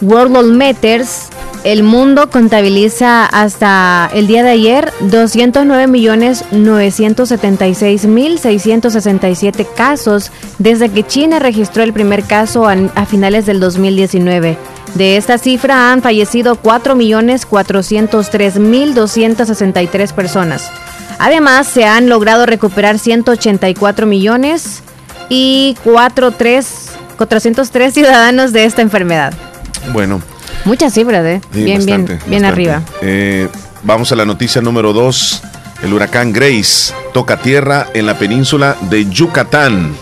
World Matters, el mundo contabiliza hasta el día de ayer 209.976.667 casos desde que China registró el primer caso a, finales del 2019. De esta cifra han fallecido 4.403.263 personas. Además, se han logrado recuperar 184 millones y 43 403 ciudadanos de esta enfermedad. Bueno, Muchas cifras, ¿eh? Sí, bien, bastante, bien, bien arriba. Eh, vamos a la noticia número 2. El huracán Grace toca tierra en la península de Yucatán.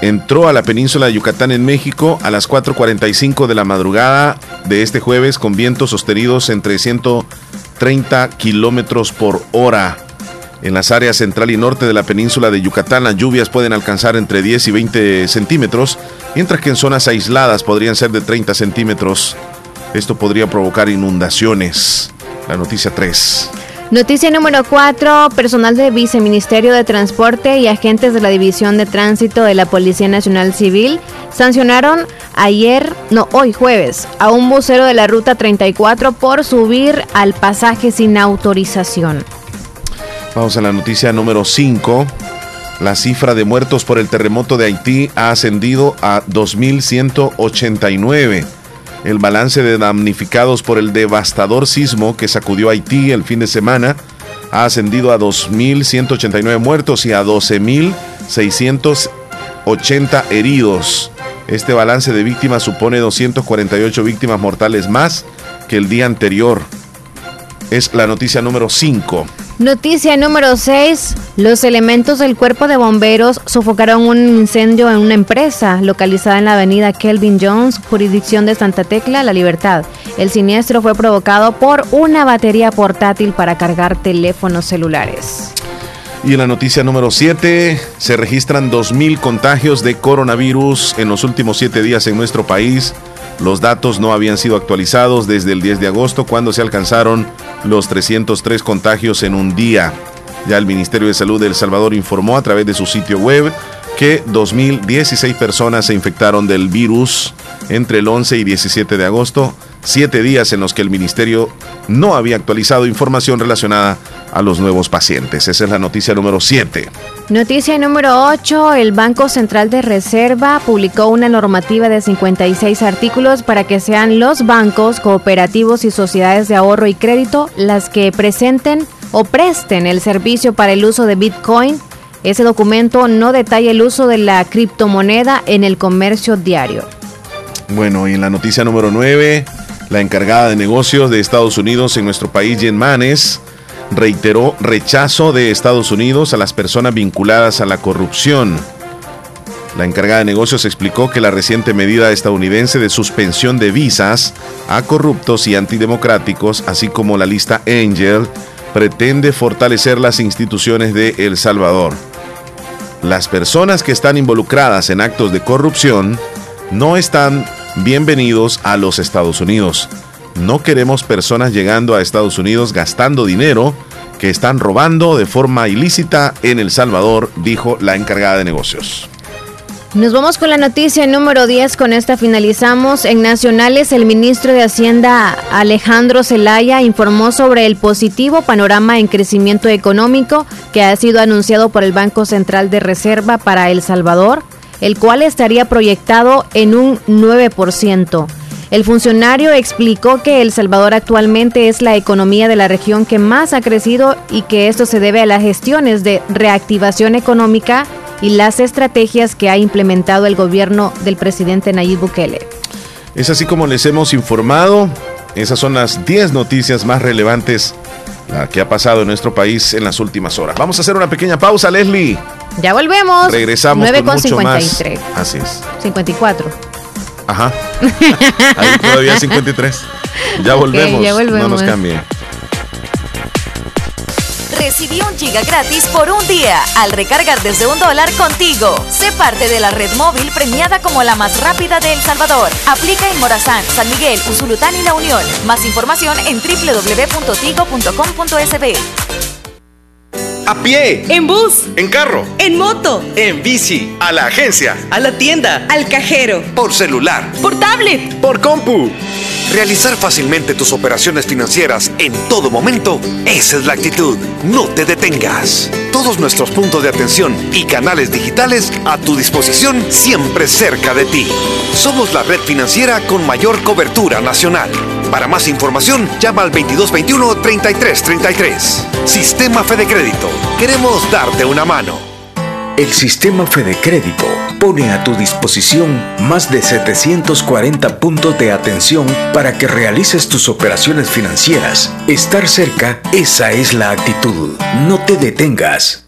Entró a la península de Yucatán en México a las 4.45 de la madrugada de este jueves con vientos sostenidos entre 130 kilómetros por hora. En las áreas central y norte de la península de Yucatán, las lluvias pueden alcanzar entre 10 y 20 centímetros, mientras que en zonas aisladas podrían ser de 30 centímetros. Esto podría provocar inundaciones. La noticia 3. Noticia número 4. Personal del Viceministerio de Transporte y agentes de la División de Tránsito de la Policía Nacional Civil sancionaron ayer, no, hoy jueves, a un bucero de la Ruta 34 por subir al pasaje sin autorización. Vamos a la noticia número 5. La cifra de muertos por el terremoto de Haití ha ascendido a 2.189. El balance de damnificados por el devastador sismo que sacudió Haití el fin de semana ha ascendido a 2.189 muertos y a 12.680 heridos. Este balance de víctimas supone 248 víctimas mortales más que el día anterior. Es la noticia número 5. Noticia número 6. Los elementos del cuerpo de bomberos sofocaron un incendio en una empresa localizada en la avenida Kelvin Jones, jurisdicción de Santa Tecla, La Libertad. El siniestro fue provocado por una batería portátil para cargar teléfonos celulares. Y en la noticia número 7, se registran 2.000 contagios de coronavirus en los últimos 7 días en nuestro país. Los datos no habían sido actualizados desde el 10 de agosto, cuando se alcanzaron los 303 contagios en un día. Ya el Ministerio de Salud de El Salvador informó a través de su sitio web que 2.016 personas se infectaron del virus entre el 11 y 17 de agosto, siete días en los que el ministerio no había actualizado información relacionada a los nuevos pacientes. Esa es la noticia número 7. Noticia número 8. El Banco Central de Reserva publicó una normativa de 56 artículos para que sean los bancos, cooperativos y sociedades de ahorro y crédito las que presenten o presten el servicio para el uso de Bitcoin. Ese documento no detalla el uso de la criptomoneda en el comercio diario. Bueno, y en la noticia número 9, la encargada de negocios de Estados Unidos en nuestro país, Jen Manes, reiteró rechazo de Estados Unidos a las personas vinculadas a la corrupción. La encargada de negocios explicó que la reciente medida estadounidense de suspensión de visas a corruptos y antidemocráticos, así como la lista Angel, pretende fortalecer las instituciones de El Salvador. Las personas que están involucradas en actos de corrupción no están bienvenidos a los Estados Unidos. No queremos personas llegando a Estados Unidos gastando dinero que están robando de forma ilícita en El Salvador, dijo la encargada de negocios. Nos vamos con la noticia número 10, con esta finalizamos. En Nacionales, el ministro de Hacienda Alejandro Zelaya informó sobre el positivo panorama en crecimiento económico que ha sido anunciado por el Banco Central de Reserva para El Salvador, el cual estaría proyectado en un 9%. El funcionario explicó que El Salvador actualmente es la economía de la región que más ha crecido y que esto se debe a las gestiones de reactivación económica y las estrategias que ha implementado el gobierno del presidente Nayib Bukele. Es así como les hemos informado. Esas son las 10 noticias más relevantes la que ha pasado en nuestro país en las últimas horas. Vamos a hacer una pequeña pausa, Leslie. Ya volvemos. Regresamos 9 con con mucho más. 53. Así es. 54. Ajá. Ahí todavía 53. Ya volvemos. ya volvemos. No nos cambien. Recibí un giga gratis por un día al recargar desde un dólar contigo. Sé parte de la red móvil premiada como la más rápida de El Salvador. Aplica en Morazán, San Miguel, Usulután y La Unión. Más información en www.tigo.com.sb. A pie. En bus. En carro. En moto. En bici. A la agencia. A la tienda. Al cajero. Por celular. Por tablet. Por compu. Realizar fácilmente tus operaciones financieras en todo momento, esa es la actitud. No te detengas. Todos nuestros puntos de atención y canales digitales a tu disposición siempre cerca de ti. Somos la red financiera con mayor cobertura nacional. Para más información, llama al 2221-3333. Sistema Fede Crédito. Queremos darte una mano. El sistema Fede Crédito pone a tu disposición más de 740 puntos de atención para que realices tus operaciones financieras. Estar cerca, esa es la actitud. No te detengas.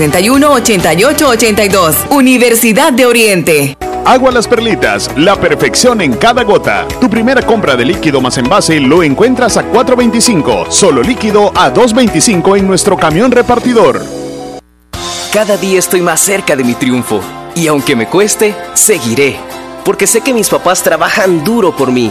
2661-8882. Universidad de Oriente. Agua Las Perlitas, la perfección en cada gota. Tu primera compra de líquido más envase lo encuentras a 4.25, solo líquido a 2.25 en nuestro camión repartidor. Cada día estoy más cerca de mi triunfo y aunque me cueste, seguiré, porque sé que mis papás trabajan duro por mí.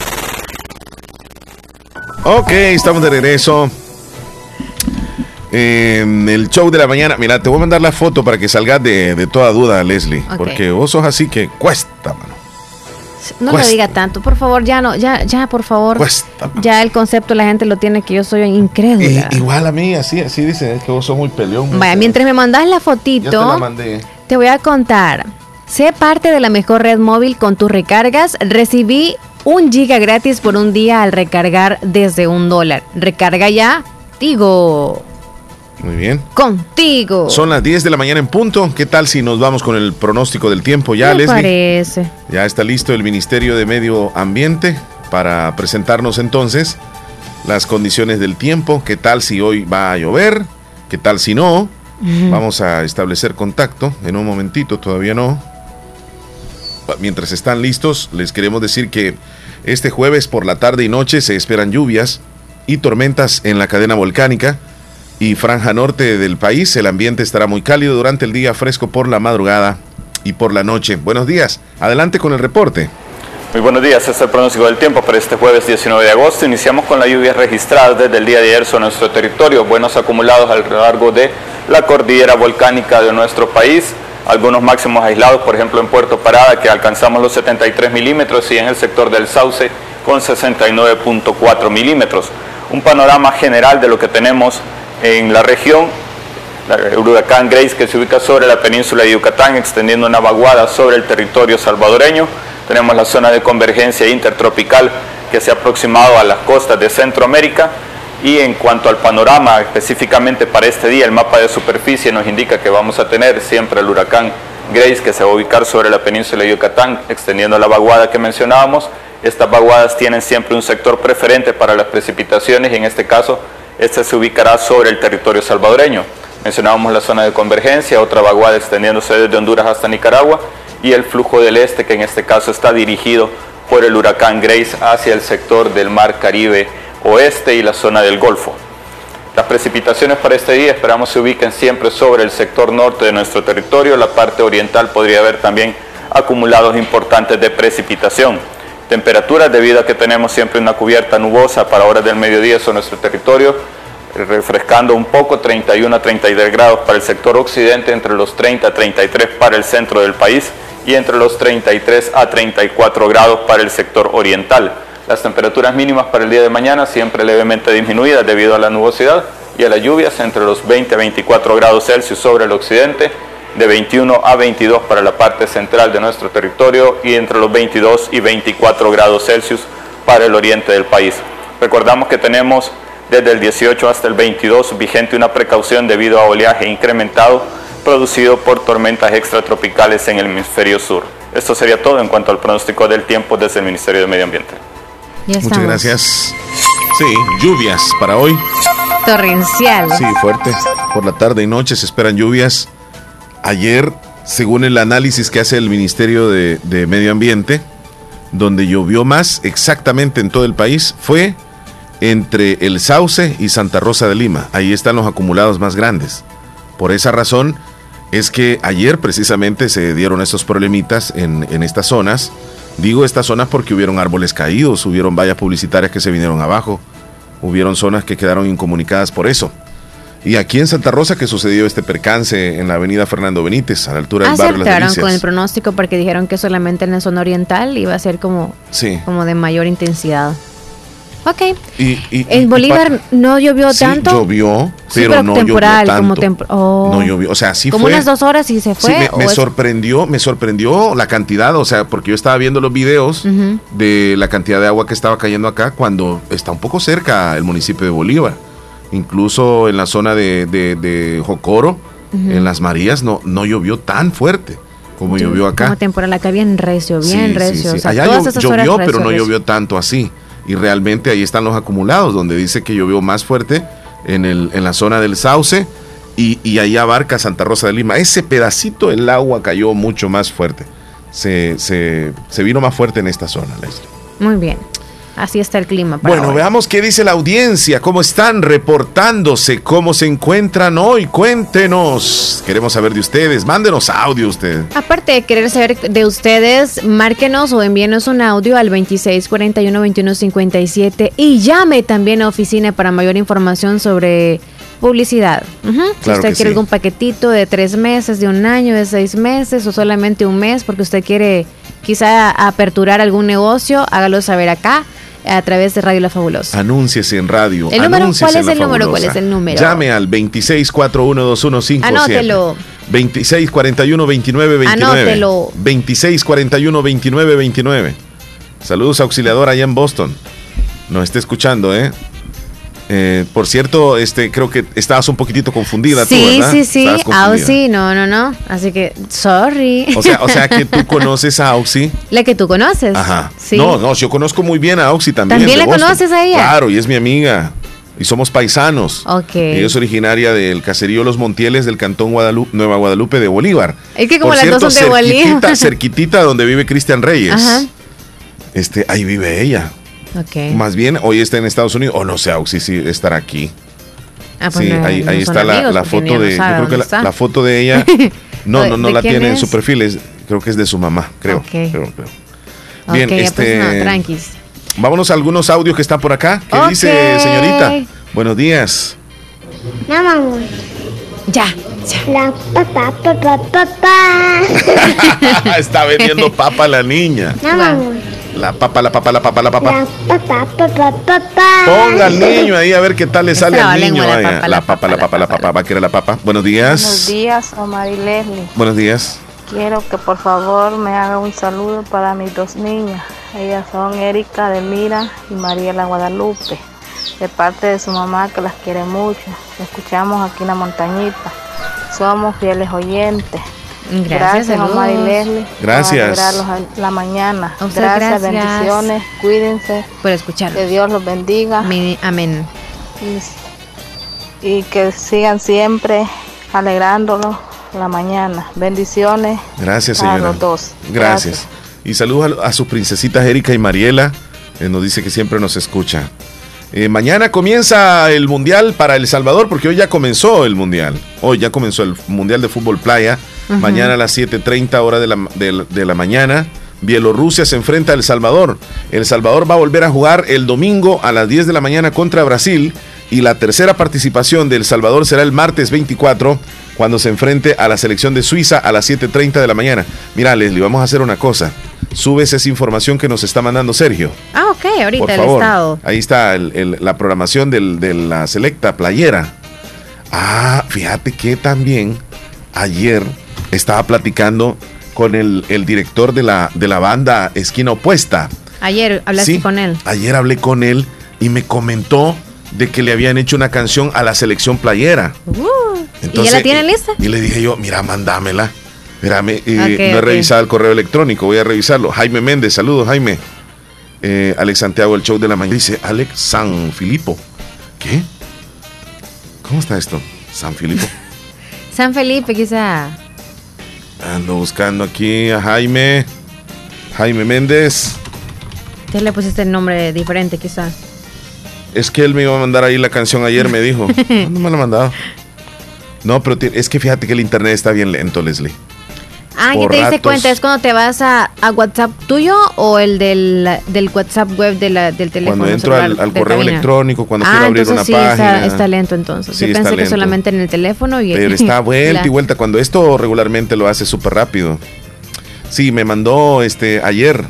Ok, estamos de regreso. En el show de la mañana, mira, te voy a mandar la foto para que salgas de, de toda duda, Leslie. Porque vos sos así que cuesta, mano. No Cuesta. lo diga tanto, por favor, ya no, ya, ya, por favor. Cuesta, Ya el concepto la gente lo tiene que yo soy incrédula. I- igual a mí, así, así dicen, es que vos sos muy peleón. Vaya, mientras me mandas la te fotito, mandé. te voy a contar. Sé parte de la mejor red móvil con tus recargas. Recibí un giga gratis por un día al recargar desde un dólar. Recarga ya, digo, Muy bien. contigo. Son las 10 de la mañana en punto. ¿Qué tal si nos vamos con el pronóstico del tiempo ya, Me Leslie? parece. Ya está listo el Ministerio de Medio Ambiente para presentarnos entonces las condiciones del tiempo. ¿Qué tal si hoy va a llover? ¿Qué tal si no? Vamos a establecer contacto en un momentito, todavía no. Mientras están listos, les queremos decir que este jueves por la tarde y noche se esperan lluvias y tormentas en la cadena volcánica y franja norte del país. El ambiente estará muy cálido durante el día, fresco por la madrugada y por la noche. Buenos días, adelante con el reporte. Muy buenos días, este es el pronóstico del tiempo para este jueves 19 de agosto. Iniciamos con las lluvias registradas desde el día de ayer sobre nuestro territorio, buenos acumulados a lo largo de la cordillera volcánica de nuestro país, algunos máximos aislados, por ejemplo en Puerto Parada, que alcanzamos los 73 milímetros, y en el sector del Sauce con 69.4 milímetros. Un panorama general de lo que tenemos en la región, el huracán Grace que se ubica sobre la península de Yucatán, extendiendo una vaguada sobre el territorio salvadoreño. Tenemos la zona de convergencia intertropical que se ha aproximado a las costas de Centroamérica. Y en cuanto al panorama, específicamente para este día, el mapa de superficie nos indica que vamos a tener siempre el huracán Grace que se va a ubicar sobre la península de Yucatán, extendiendo la vaguada que mencionábamos. Estas vaguadas tienen siempre un sector preferente para las precipitaciones y en este caso este se ubicará sobre el territorio salvadoreño. Mencionábamos la zona de convergencia, otra vaguada extendiéndose desde Honduras hasta Nicaragua y el flujo del este que en este caso está dirigido por el huracán Grace hacia el sector del mar Caribe oeste y la zona del Golfo. Las precipitaciones para este día esperamos se ubiquen siempre sobre el sector norte de nuestro territorio, la parte oriental podría haber también acumulados importantes de precipitación. Temperaturas debido a que tenemos siempre una cubierta nubosa para horas del mediodía sobre nuestro territorio, refrescando un poco 31 a 33 grados para el sector occidente, entre los 30 a 33 para el centro del país y entre los 33 a 34 grados para el sector oriental. Las temperaturas mínimas para el día de mañana siempre levemente disminuidas debido a la nubosidad y a las lluvias entre los 20 a 24 grados Celsius sobre el occidente, de 21 a 22 para la parte central de nuestro territorio y entre los 22 y 24 grados Celsius para el oriente del país. Recordamos que tenemos desde el 18 hasta el 22 vigente una precaución debido a oleaje incrementado producido por tormentas extratropicales en el hemisferio sur. Esto sería todo en cuanto al pronóstico del tiempo desde el Ministerio de Medio Ambiente. Ya Muchas estamos. gracias. Sí, lluvias para hoy. Torrencial. Sí, fuerte. Por la tarde y noche se esperan lluvias. Ayer, según el análisis que hace el Ministerio de, de Medio Ambiente, donde llovió más exactamente en todo el país fue entre el Sauce y Santa Rosa de Lima. Ahí están los acumulados más grandes. Por esa razón es que ayer precisamente se dieron estos problemitas en, en estas zonas. Digo estas zonas porque hubieron árboles caídos, hubieron vallas publicitarias que se vinieron abajo, hubieron zonas que quedaron incomunicadas por eso. Y aquí en Santa Rosa que sucedió este percance en la avenida Fernando Benítez, a la altura del barrio Las Acertaron con el Delicias. pronóstico porque dijeron que solamente en la zona oriental iba a ser como, Sí. como de mayor intensidad. Ok. Y, En Bolívar no llovió sí, tanto. llovió, Sí, pero, pero no temporal, llovió como tanto. tempor- oh. No llovió, o sea, sí como fue. unas dos horas y se fue. Sí, me, ¿o me es- sorprendió, me sorprendió la cantidad, o sea, porque yo estaba viendo los videos de la cantidad de agua que estaba cayendo acá cuando está un poco cerca el municipio de Bolívar. Incluso en la zona de, de- de Jocoro, en las Marías, no, no llovió tan fuerte como Sí, llovió acá. Como temporal acá bien recio, bien recio. O sea, Allá todas esas horas llovió, recio, pero no recio. llovió tanto así. Y realmente ahí están los acumulados, donde dice que llovió más fuerte en, el, en la zona del Sauce y, y ahí abarca Santa Rosa de Lima. Ese pedacito del agua cayó mucho más fuerte. Se, se, vino más fuerte en esta zona, Leslie. Muy bien. Así está el clima. Para Bueno, hoy. veamos qué dice la audiencia, cómo están reportándose, cómo se encuentran hoy. Cuéntenos. Queremos saber de ustedes. Mándenos audio usted. Aparte de querer saber de ustedes, márquenos o envíenos un audio al 2641-2157 y llame también a oficina para mayor información sobre publicidad. Si Claro usted quiere sí. algún paquetito de tres meses, de un año, de seis meses o solamente un mes porque usted quiere quizá aperturar algún negocio, hágalo saber acá a través de Radio La Fabulosa. Anúnciese en radio. ¿El número? ¿Cuál es el número? ¿Cuál es el número? Llame al 26412157. Anótelo. 2641-2929. Anótelo. 2641-2929. Saludos, auxiliador allá en Boston. Nos está escuchando, ¿eh? Eh, por cierto, este, creo que estabas un poquitito confundida tú, Sí, ¿verdad? sí, sí. Auxi, no, no, no. Así que, sorry. O sea, o sea que tú conoces a Auxi. La que tú conoces. Ajá. Sí. No, no, yo conozco muy bien a Auxi también. ¿También la Boston. conoces a ella? Claro, y es mi amiga. Y somos paisanos. Ok. Ella es originaria del caserío Los Montieles del cantón Guadalupe, Nueva Guadalupe de Bolívar. Es que como Por las cierto, dos son de Bolívar. cerquitita, cerquitita donde vive Cristian Reyes. Ajá. Este, ahí vive ella. Ok. Más bien, hoy está en Estados Unidos. O no sé, Auxi, si estará aquí. Ah, pues sí, no- ahí, no ahí está la, amigos, la porque foto de. Yo creo que la, foto de ella. No, ¿De- no, no la tiene en su perfil. es- creo que es de su mamá, creo. Bien, pues este. no, tranquis. Vámonos a algunos audios que están por acá. ¿Qué dice, señorita? Buenos días. Ya. La papá, papá, papá. Está vendiendo papa la niña. No, mamá. La papa, la papa, la papa, la papa. La papá, papá, papá. Ponga al niño ahí a ver qué tal le sale al niño. la papa, La papa, la papa, la papa. Va a querer la papa. Buenos Buenos días. días, Omar y Leslie. Buenos días. Quiero que por favor me haga un saludo para mis dos niñas. Ellas son Erika Delmira y Mariela Guadalupe. De parte de su mamá que las quiere mucho. Escuchamos aquí en la montañita. Somos fieles oyentes. Gracias, Omar y saludos. Leslie. Gracias. A la mañana. A gracias, gracias. bendiciones. Cuídense. Por escuchar. Que Dios los bendiga. Amén. Y, y que sigan siempre alegrándolos la mañana. Bendiciones. Gracias, a señora. los dos. Gracias. Y saludos a, a sus princesitas Erika y Mariela. eh, nos dice que siempre nos escucha. Eh, mañana comienza el Mundial para El Salvador, porque hoy ya comenzó el Mundial. Hoy ya comenzó el Mundial de Fútbol Playa. Mañana a las 7.30 hora de la, de- de la mañana. Bielorrusia se enfrenta a El Salvador. El Salvador va a volver a jugar el domingo a las 10 de la mañana contra Brasil. Y la tercera participación de El Salvador será el martes 24, cuando se enfrente a la selección de Suiza a las 7.30 de la mañana. Mira, Leslie, vamos a hacer una cosa. Subes esa información que nos está mandando Sergio. Ah, ok, ahorita Por el favor. estado. Ahí está el- el- la programación del- de la selecta playera. Ah, fíjate que también ayer estaba platicando con el, el director de la, de la banda Esquina Opuesta. Ayer hablaste Sí, con él. Ayer hablé con él y me comentó de que le habían hecho una canción a la selección playera. Uh, ¿Y ya la tienen lista? Y le dije yo, mira, mándamela. Espérame, eh, Ok, no he revisado el correo electrónico, voy a revisarlo. Jaime Méndez, saludos, Jaime. Eh, Alex Santiago, el show de la mañana. Dice Alex San Filipo. ¿Qué? ¿Cómo está esto? San Filipo. San Felipe, quizá. Ando buscando aquí a Jaime. Jaime Méndez. Ya le pusiste el nombre diferente, quizá. Es que él me iba a mandar ahí la canción ayer, me dijo. No me la ha mandado. No, pero es que fíjate que el internet está bien lento, Leslie. Ah, ¿ya Por te diste cuenta? ¿Es cuando te vas a, a WhatsApp tuyo o el del, del WhatsApp web de la, del teléfono? Cuando entro al, al correo cabina? electrónico, cuando ah, quiero abrir una sí, página. Está, está lento entonces. Sí, Yo pensé que solamente en el teléfono y Pero está vuelta y vuelta. Cuando esto regularmente lo hace súper rápido. Sí, me mandó este ayer.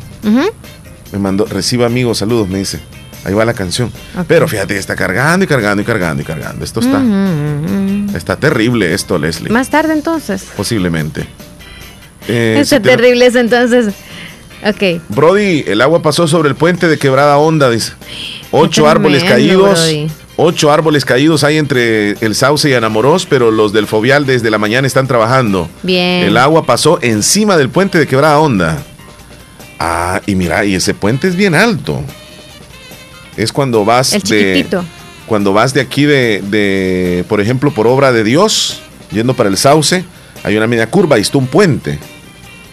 Me mandó, reciba amigos, saludos, me dice. Ahí va la canción. Pero fíjate, está cargando y cargando y cargando y cargando. Esto está, está terrible esto, Leslie. Más tarde entonces. Posiblemente. Eh, está si terrible eso entonces. Ok. Brody, el agua pasó sobre el puente de Quebrada Honda, dice. Ocho árboles tremendo, caídos. Brody. Ocho árboles caídos hay entre el Sauce y Anamorós, pero los del Fovial desde la mañana están trabajando. Bien. El agua pasó encima del puente de Quebrada Honda. Ah, y mira, y ese puente es bien alto. Es cuando vas El de. Cuando vas de aquí de, de, por ejemplo, por obra de Dios, yendo para el Sauce, hay una media curva y está un puente.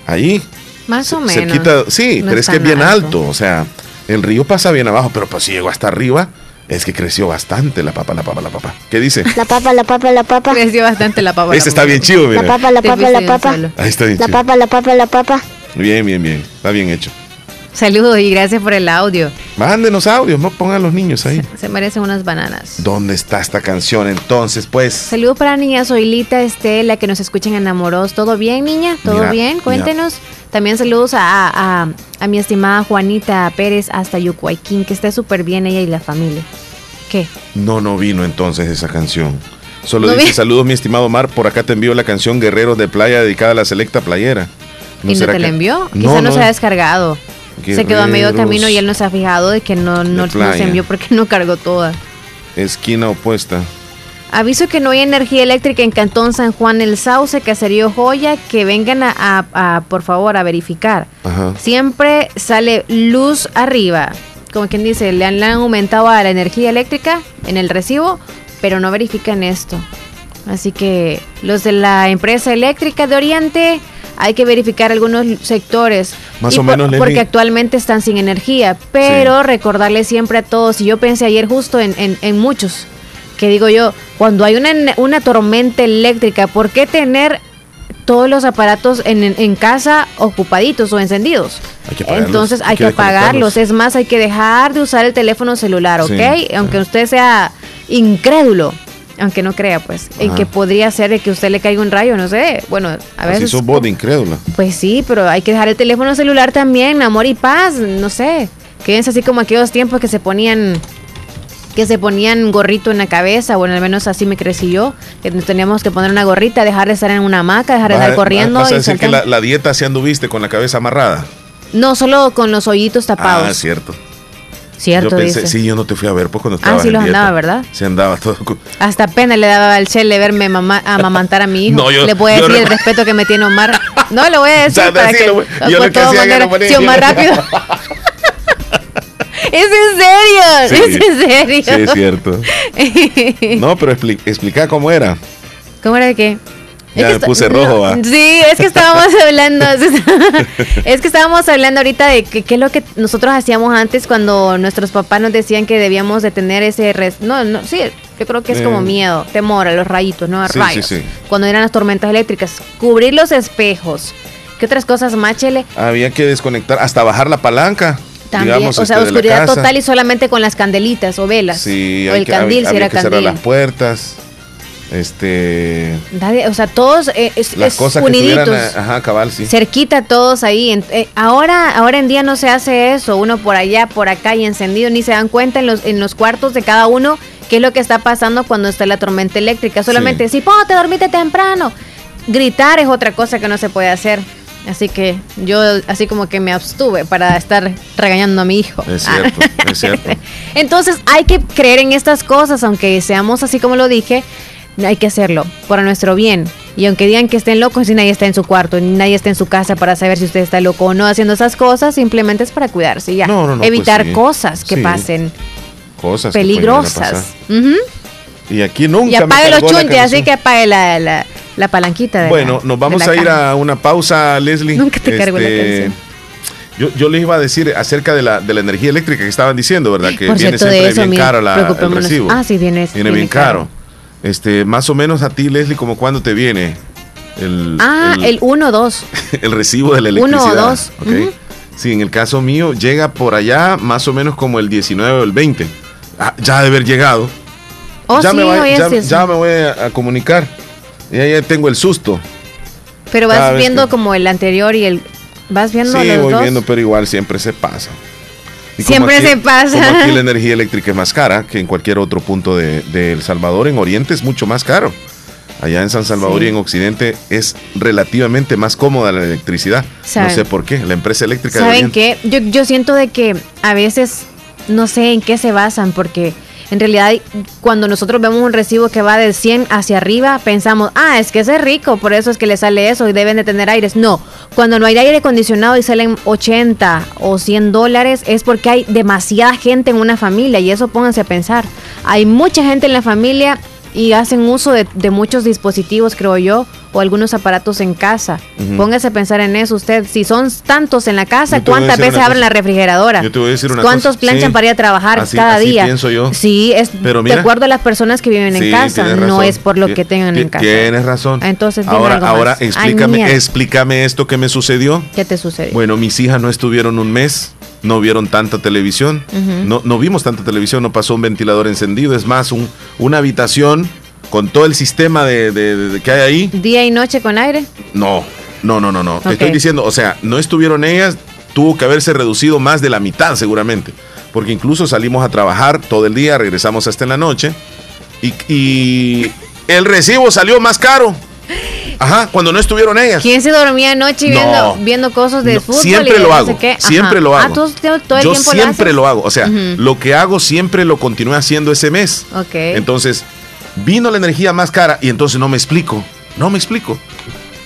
Ahí, Más o menos. cerquita, sí, No pero es que es bien alto. O sea, el río pasa bien abajo, pero pues si llegó hasta arriba, es que creció bastante la papa, la papa, la papa. ¿Qué dice? La papa, la papa, la papa. Creció bastante la papa. Este está bien chido, La mira. papa, la papa, la de un papa. Ahí está bien La chido. papa, la papa, la papa. Bien, bien, bien. Está bien hecho. Saludos y gracias por el audio. Mándenos audios, no pongan los niños ahí. Se merecen unas bananas. ¿Dónde está esta canción entonces? Pues. Saludos para niña Zoilita Estela, que nos escuchan en Enamoros. ¿Todo bien, niña? ¿Todo Mira, bien? Cuéntenos. También saludos a, a- a mi estimada Juanita Pérez hasta Yucuayquín, que esté súper bien ella y la familia. ¿Qué? No, no vino entonces esa canción. Solo ¿No dice vi? saludos mi estimado Omar, por acá te envío la canción Guerreros de Playa dedicada a la selecta playera. ¿Y no te la envió? Quizá no, no. se ha descargado. Se quedó a medio camino y él no se ha fijado de que no, no, no playa. se envió porque no cargó toda. Esquina opuesta. Aviso que no hay energía eléctrica en Cantón San Juan el Sauce, Caserío Joya, que vengan a, a- a, por favor, a verificar. Ajá. Siempre sale luz arriba. Como quien dice, le han, le han aumentado a la energía eléctrica en el recibo, pero no verifican esto. Así que los de la empresa eléctrica de Oriente hay que verificar algunos sectores. Más Y o por- menos, Leslie. Porque actualmente están sin energía. Pero recordarles siempre a todos, y yo pensé ayer justo en, en- en muchos, que digo yo, cuando hay una, una tormenta eléctrica, ¿por qué tener todos los aparatos en, en- casa ocupaditos o encendidos? Hay Entonces hay hay que que apagarlos. Es más, hay que dejar de usar el teléfono celular, ¿ok? Sí. Aunque usted sea incrédulo, aunque no crea, pues, en que podría ser de que usted le caiga un rayo, no sé. Bueno, a veces. sos vos de incrédula. Pues sí, pero hay que dejar el teléfono celular también, amor y paz, no sé. Quédense así como aquellos tiempos que se ponían que se ponían gorrito en la cabeza, bueno, al menos así me crecí yo, que nos teníamos que poner una gorrita, dejar de estar en una hamaca, dejar de estar corriendo. vas a y decir que saltando. la, la dieta se anduviste con la cabeza amarrada. No, solo con los hoyitos tapados. Ah, cierto. Cierto, yo pensé, dice. sí, yo no te fui a ver pues cuando estabas Ah, sí los dieta. andaba, ¿verdad? Se andaba todo. Hasta pena le daba al chele verme mamá, amamantar a mi hijo. No, yo- le yo decir no- el respeto que me tiene Omar. No, le voy a decir O sea, para que, güey. Yo por lo que hacía que lo ponía sí, Omar rápido. es en serio, Sí. es en serio. Sí, es cierto. No, pero expli- explica cómo era. ¿Cómo era de qué? Ya que me esta- puse rojo, ¿va? Sí, es que estábamos hablando, es que estábamos hablando ahorita de que- qué es lo que nosotros hacíamos antes cuando nuestros papás nos decían que debíamos de tener ese, res- no, no, sí, yo creo que es Eh. como miedo, temor a los rayitos, no a Sí, sí, rayos. sí. Cuando eran las tormentas eléctricas, cubrir los espejos. ¿Qué otras cosas más, Chele? Había que desconectar, hasta bajar la palanca. También, digamos, o sea, este, oscuridad total y solamente con las candelitas o velas. Sí, o el que, candil, había, si era que cerrar candil. las puertas. Este. Nadie- o sea, todos eh, es, Las es cosas que uniditos. estuvieran. eh, Ajá, cabal, sí. cerquita todos ahí. En- eh, ahora, ahora en día no se hace eso, uno por allá, por acá y encendido, ni se dan cuenta en los, en los cuartos de cada uno qué es lo que está pasando cuando está la tormenta eléctrica. Solamente si, po, te dormiste temprano. Gritar es otra cosa que no se puede hacer. Así que yo así como que me abstuve para estar regañando a mi hijo. Es Ah. cierto, es cierto. Entonces hay que creer en estas cosas, aunque seamos así como lo dije, hay que hacerlo por nuestro bien. Y aunque digan que estén locos, si nadie está en su cuarto, ni nadie está en su casa para saber si usted está loco o no haciendo esas cosas, simplemente es para cuidarse ya. No, no, no, Evitar pues sí. cosas que Sí. pasen Cosas que peligrosas. Y aquí nunca Y apague los chuntes, así que apague la, la, la palanquita. De Bueno, la- nos vamos a ir a una pausa, Leslie. Este, Nunca te cargó la canción. Yo, yo les iba a decir acerca de la, de la energía eléctrica que estaban diciendo, ¿verdad? Que Por viene cierto, de siempre eso, bien caro la, el recibo. Ah, sí, viene- Viene viene bien caro. Este, más o menos a ti, Leslie, como cuándo te viene el, Ah, el, el 1 2. el recibo de la Uno o electricidad. dos, ¿ok? ujú. Sí, en el caso mío llega por allá más o menos como el 19 o el 20. Ah, ya de haber llegado. Oh, ya, sí, me voy, oye, ya, ya me voy a, a comunicar. Ya, ya tengo el susto. Pero vas viendo que- como el anterior y el. ¿Vas viendo Sí, los voy dos? viendo, pero igual siempre se pasa. Siempre se pasa. Como aquí la energía eléctrica es más cara que en cualquier otro punto de, de El Salvador, en Oriente es mucho más caro. Allá en San Salvador Sí. y en Occidente es relativamente más cómoda la electricidad. Saben. No sé por qué. La empresa eléctrica ¿Saben qué? Yo, yo siento de que a veces no sé en qué se basan, porque en realidad cuando nosotros vemos un recibo que va del 100 hacia arriba, pensamos, ah, es que ese es rico, por eso es que le sale eso y deben de tener aires. No, cuando no hay aire acondicionado y salen 80 o 100 dólares, es porque hay demasiada gente en una familia y eso pónganse a pensar. Hay mucha gente en la familia y hacen uso de, de muchos dispositivos, creo yo, o algunos aparatos en casa. Póngase a pensar en eso usted. Si son tantos en la casa, ¿cuántas veces abren la refrigeradora? Yo te voy a decir una ¿Cuántos cosa. planchan Sí. para ir a trabajar Así- cada así día? pienso yo. Sí, es Pero de mira- acuerdo a las personas que viven en Sí, casa, no es por lo que tengan en casa. Tienes razón. Entonces, dime ahora, algo ahora explícame, explícame esto que me sucedió. ¿Qué te sucedió? Bueno, mis hijas no estuvieron un mes no vieron tanta televisión, no, no vimos tanta televisión, no pasó un ventilador encendido, es más, un- una habitación con todo el sistema de, de- que hay ahí, Día y noche con aire. no, no, no, no, no. Te estoy diciendo, o sea, no estuvieron ellas, tuvo que haberse reducido más de la mitad seguramente, porque incluso salimos a trabajar todo el día, regresamos hasta en la noche y, y el recibo salió más caro. Ajá, cuando no estuvieron ellas. ¿Quién se dormía anoche No. viendo, viendo cosas de No, fútbol? siempre lo no hago, sé qué? Ajá. siempre lo Ah, hago. tú todo todo el Yo tiempo siempre haces? lo hago, o sea, lo que hago siempre lo continué haciendo ese mes. Ok. Entonces, vino la energía más cara y entonces no me explico, no me explico.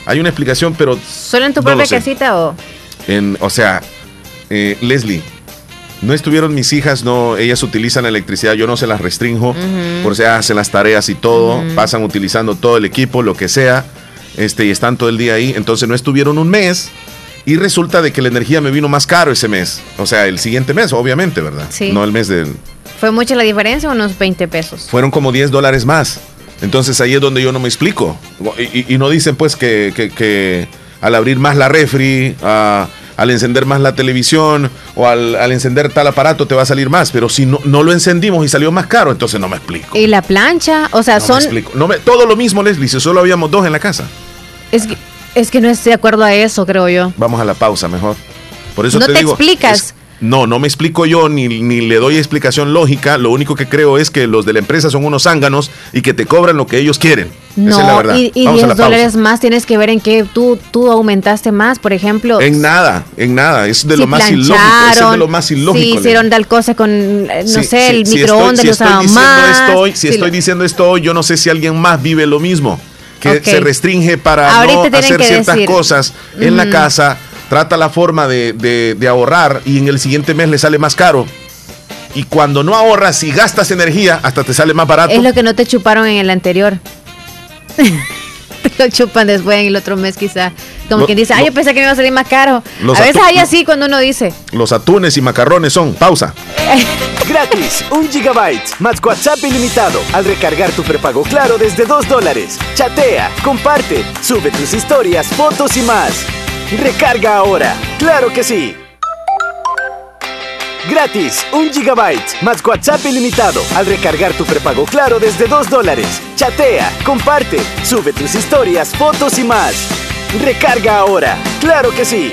Hay una explicación, pero ¿Solo en tu no propia casita o...? en, o sea, eh, Leslie, no estuvieron mis hijas, no, ellas utilizan la electricidad, yo no se las restringo, por si hacen las tareas y todo, pasan utilizando todo el equipo, lo que sea, este, y están todo el día ahí, entonces no estuvieron un mes y resulta de que la energía me vino más caro ese mes, o sea, el siguiente mes, obviamente, ¿verdad? Sí. No el mes del... ¿Fue mucha la diferencia o unos 20 pesos? Fueron como 10 dólares más. Entonces ahí es donde yo no me explico. Y, y- y no dicen pues que, que- que al abrir más la refri, ah, al encender más la televisión o al, al encender tal aparato te va a salir más. Pero si no, no lo encendimos y salió más caro, entonces no me explico. ¿Y la plancha? O sea, No me son... explico. No me- todo lo mismo, Leslie, si solo habíamos dos en la casa. Es que, es que no estoy de acuerdo a eso, creo yo. Vamos a la pausa mejor. Por eso No te, te digo, explicas. es- no, no me explico yo ni, ni le doy explicación lógica. Lo único que creo es que los de la empresa son unos zánganos y que te cobran lo que ellos quieren. Esa es la No, verdad. y, y Vamos a 10 la pausa. dólares más tienes que ver en que tú, tú aumentaste más, por ejemplo. En nada, en nada. Es de si lo más ilógico. Es de lo más Si ilógico. hicieron tal cosa con, eh, no Sí, sé, sí, el si microondas estoy, si estoy más. esto hoy, si estoy lo- diciendo esto hoy, yo no sé si alguien más vive lo mismo. Que se restringe para Ahorita no hacer ciertas decir. cosas en la casa. Trata la forma de, de- de ahorrar y en el siguiente mes le sale más caro. Y cuando no ahorras y gastas energía, hasta te sale más barato. Es lo que no te chuparon en el anterior. te lo chupan después en el otro mes quizá. Como Lo- quien dice, ay, lo- yo pensé que me iba a salir más caro. Los a veces hay así cuando uno dice. Los atunes y macarrones son. Pausa. Gratis, un gigabyte más WhatsApp ilimitado al recargar tu prepago claro desde 2 dólares. Chatea, comparte, sube tus historias, fotos y más. Recarga ahora, claro que sí. Gratis, un gigabyte más WhatsApp ilimitado al recargar tu prepago claro desde 2 dólares. Chatea, comparte, sube tus historias, fotos y más. Recarga ahora, claro que sí.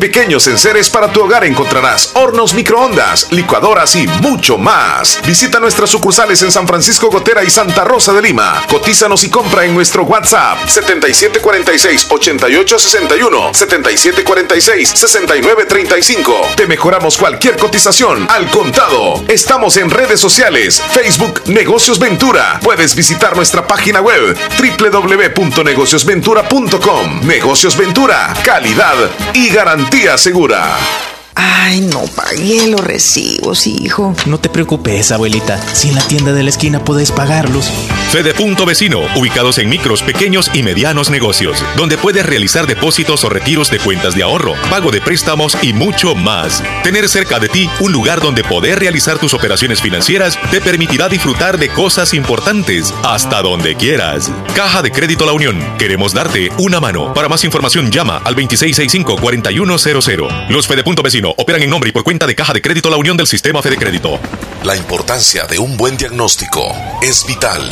pequeños enseres para tu hogar encontrarás hornos microondas, licuadoras y mucho más. Visita nuestras sucursales en San Francisco Gotera y Santa Rosa de Lima. Cotízanos y compra en nuestro WhatsApp 7746-8861, 7746-6935. Te mejoramos cualquier cotización al contado. Estamos en redes sociales, Facebook Negocios Ventura. Puedes visitar nuestra página web www.negociosventura.com. Negocios Ventura, calidad y garantía segura. Ay, no pagué los recibos, hijo. No te preocupes, abuelita. Si en la tienda de la esquina puedes pagarlos. Fede Punto Vecino, ubicados en micros, pequeños y medianos negocios, donde puedes realizar depósitos o retiros de cuentas de ahorro, pago de préstamos y mucho más. Tener cerca de ti un lugar donde poder realizar tus operaciones financieras te permitirá disfrutar de cosas importantes hasta donde quieras. Caja de Crédito La Unión, queremos darte una mano. Para más información llama al 2665-4100. Los Fede Punto Vecino operan en nombre y por cuenta de Caja de Crédito La Unión del Sistema Fede Crédito. La importancia de un buen diagnóstico es vital.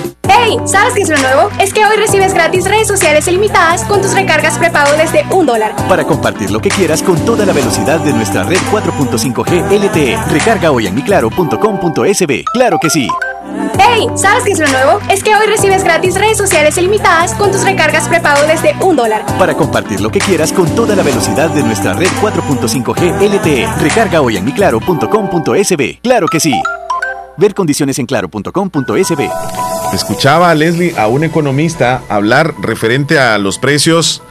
¡Hey! ¿Sabes qué es lo nuevo? Es que hoy recibes gratis redes sociales ilimitadas con tus recargas prepago desde un dólar. Para compartir lo que quieras con toda la velocidad de nuestra red 4.5G LTE. Recarga hoy en miclaro.com.sb. ¡Claro que sí! ¡Hey! ¿Sabes qué es lo nuevo? Es que hoy recibes gratis redes sociales ilimitadas con tus recargas prepago desde un dólar. Para compartir lo que quieras con toda la velocidad de nuestra red 4.5G LTE. Recarga hoy en miclaro.com.sb. ¡Claro que sí! Ver condiciones en claro.com.sb. Escuchaba a Leslie, a un economista, hablar referente a los precios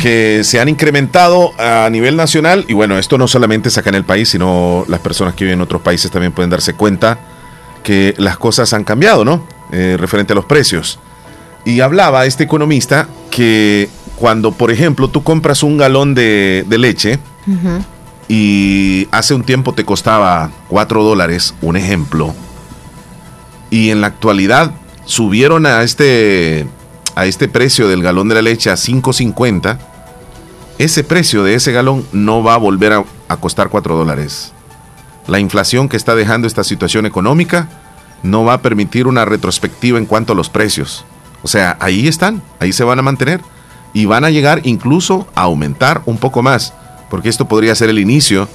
que se han incrementado a nivel nacional. Y bueno, esto no solamente es acá en el país, sino las personas que viven en otros países también pueden darse cuenta que las cosas han cambiado, ¿no? Eh, referente a los precios. Y hablaba este economista que cuando, por ejemplo, tú compras un galón de, de leche y hace un tiempo te costaba 4 dólares, un ejemplo, y en la actualidad subieron a este, a este precio del galón de la leche a 5.50, ese precio de ese galón no va a volver a, a costar 4 dólares. La inflación que está dejando esta situación económica no va a permitir una retrospectiva en cuanto a los precios. O sea, ahí están, ahí se van a mantener y van a llegar incluso a aumentar un poco más, porque esto podría ser el inicio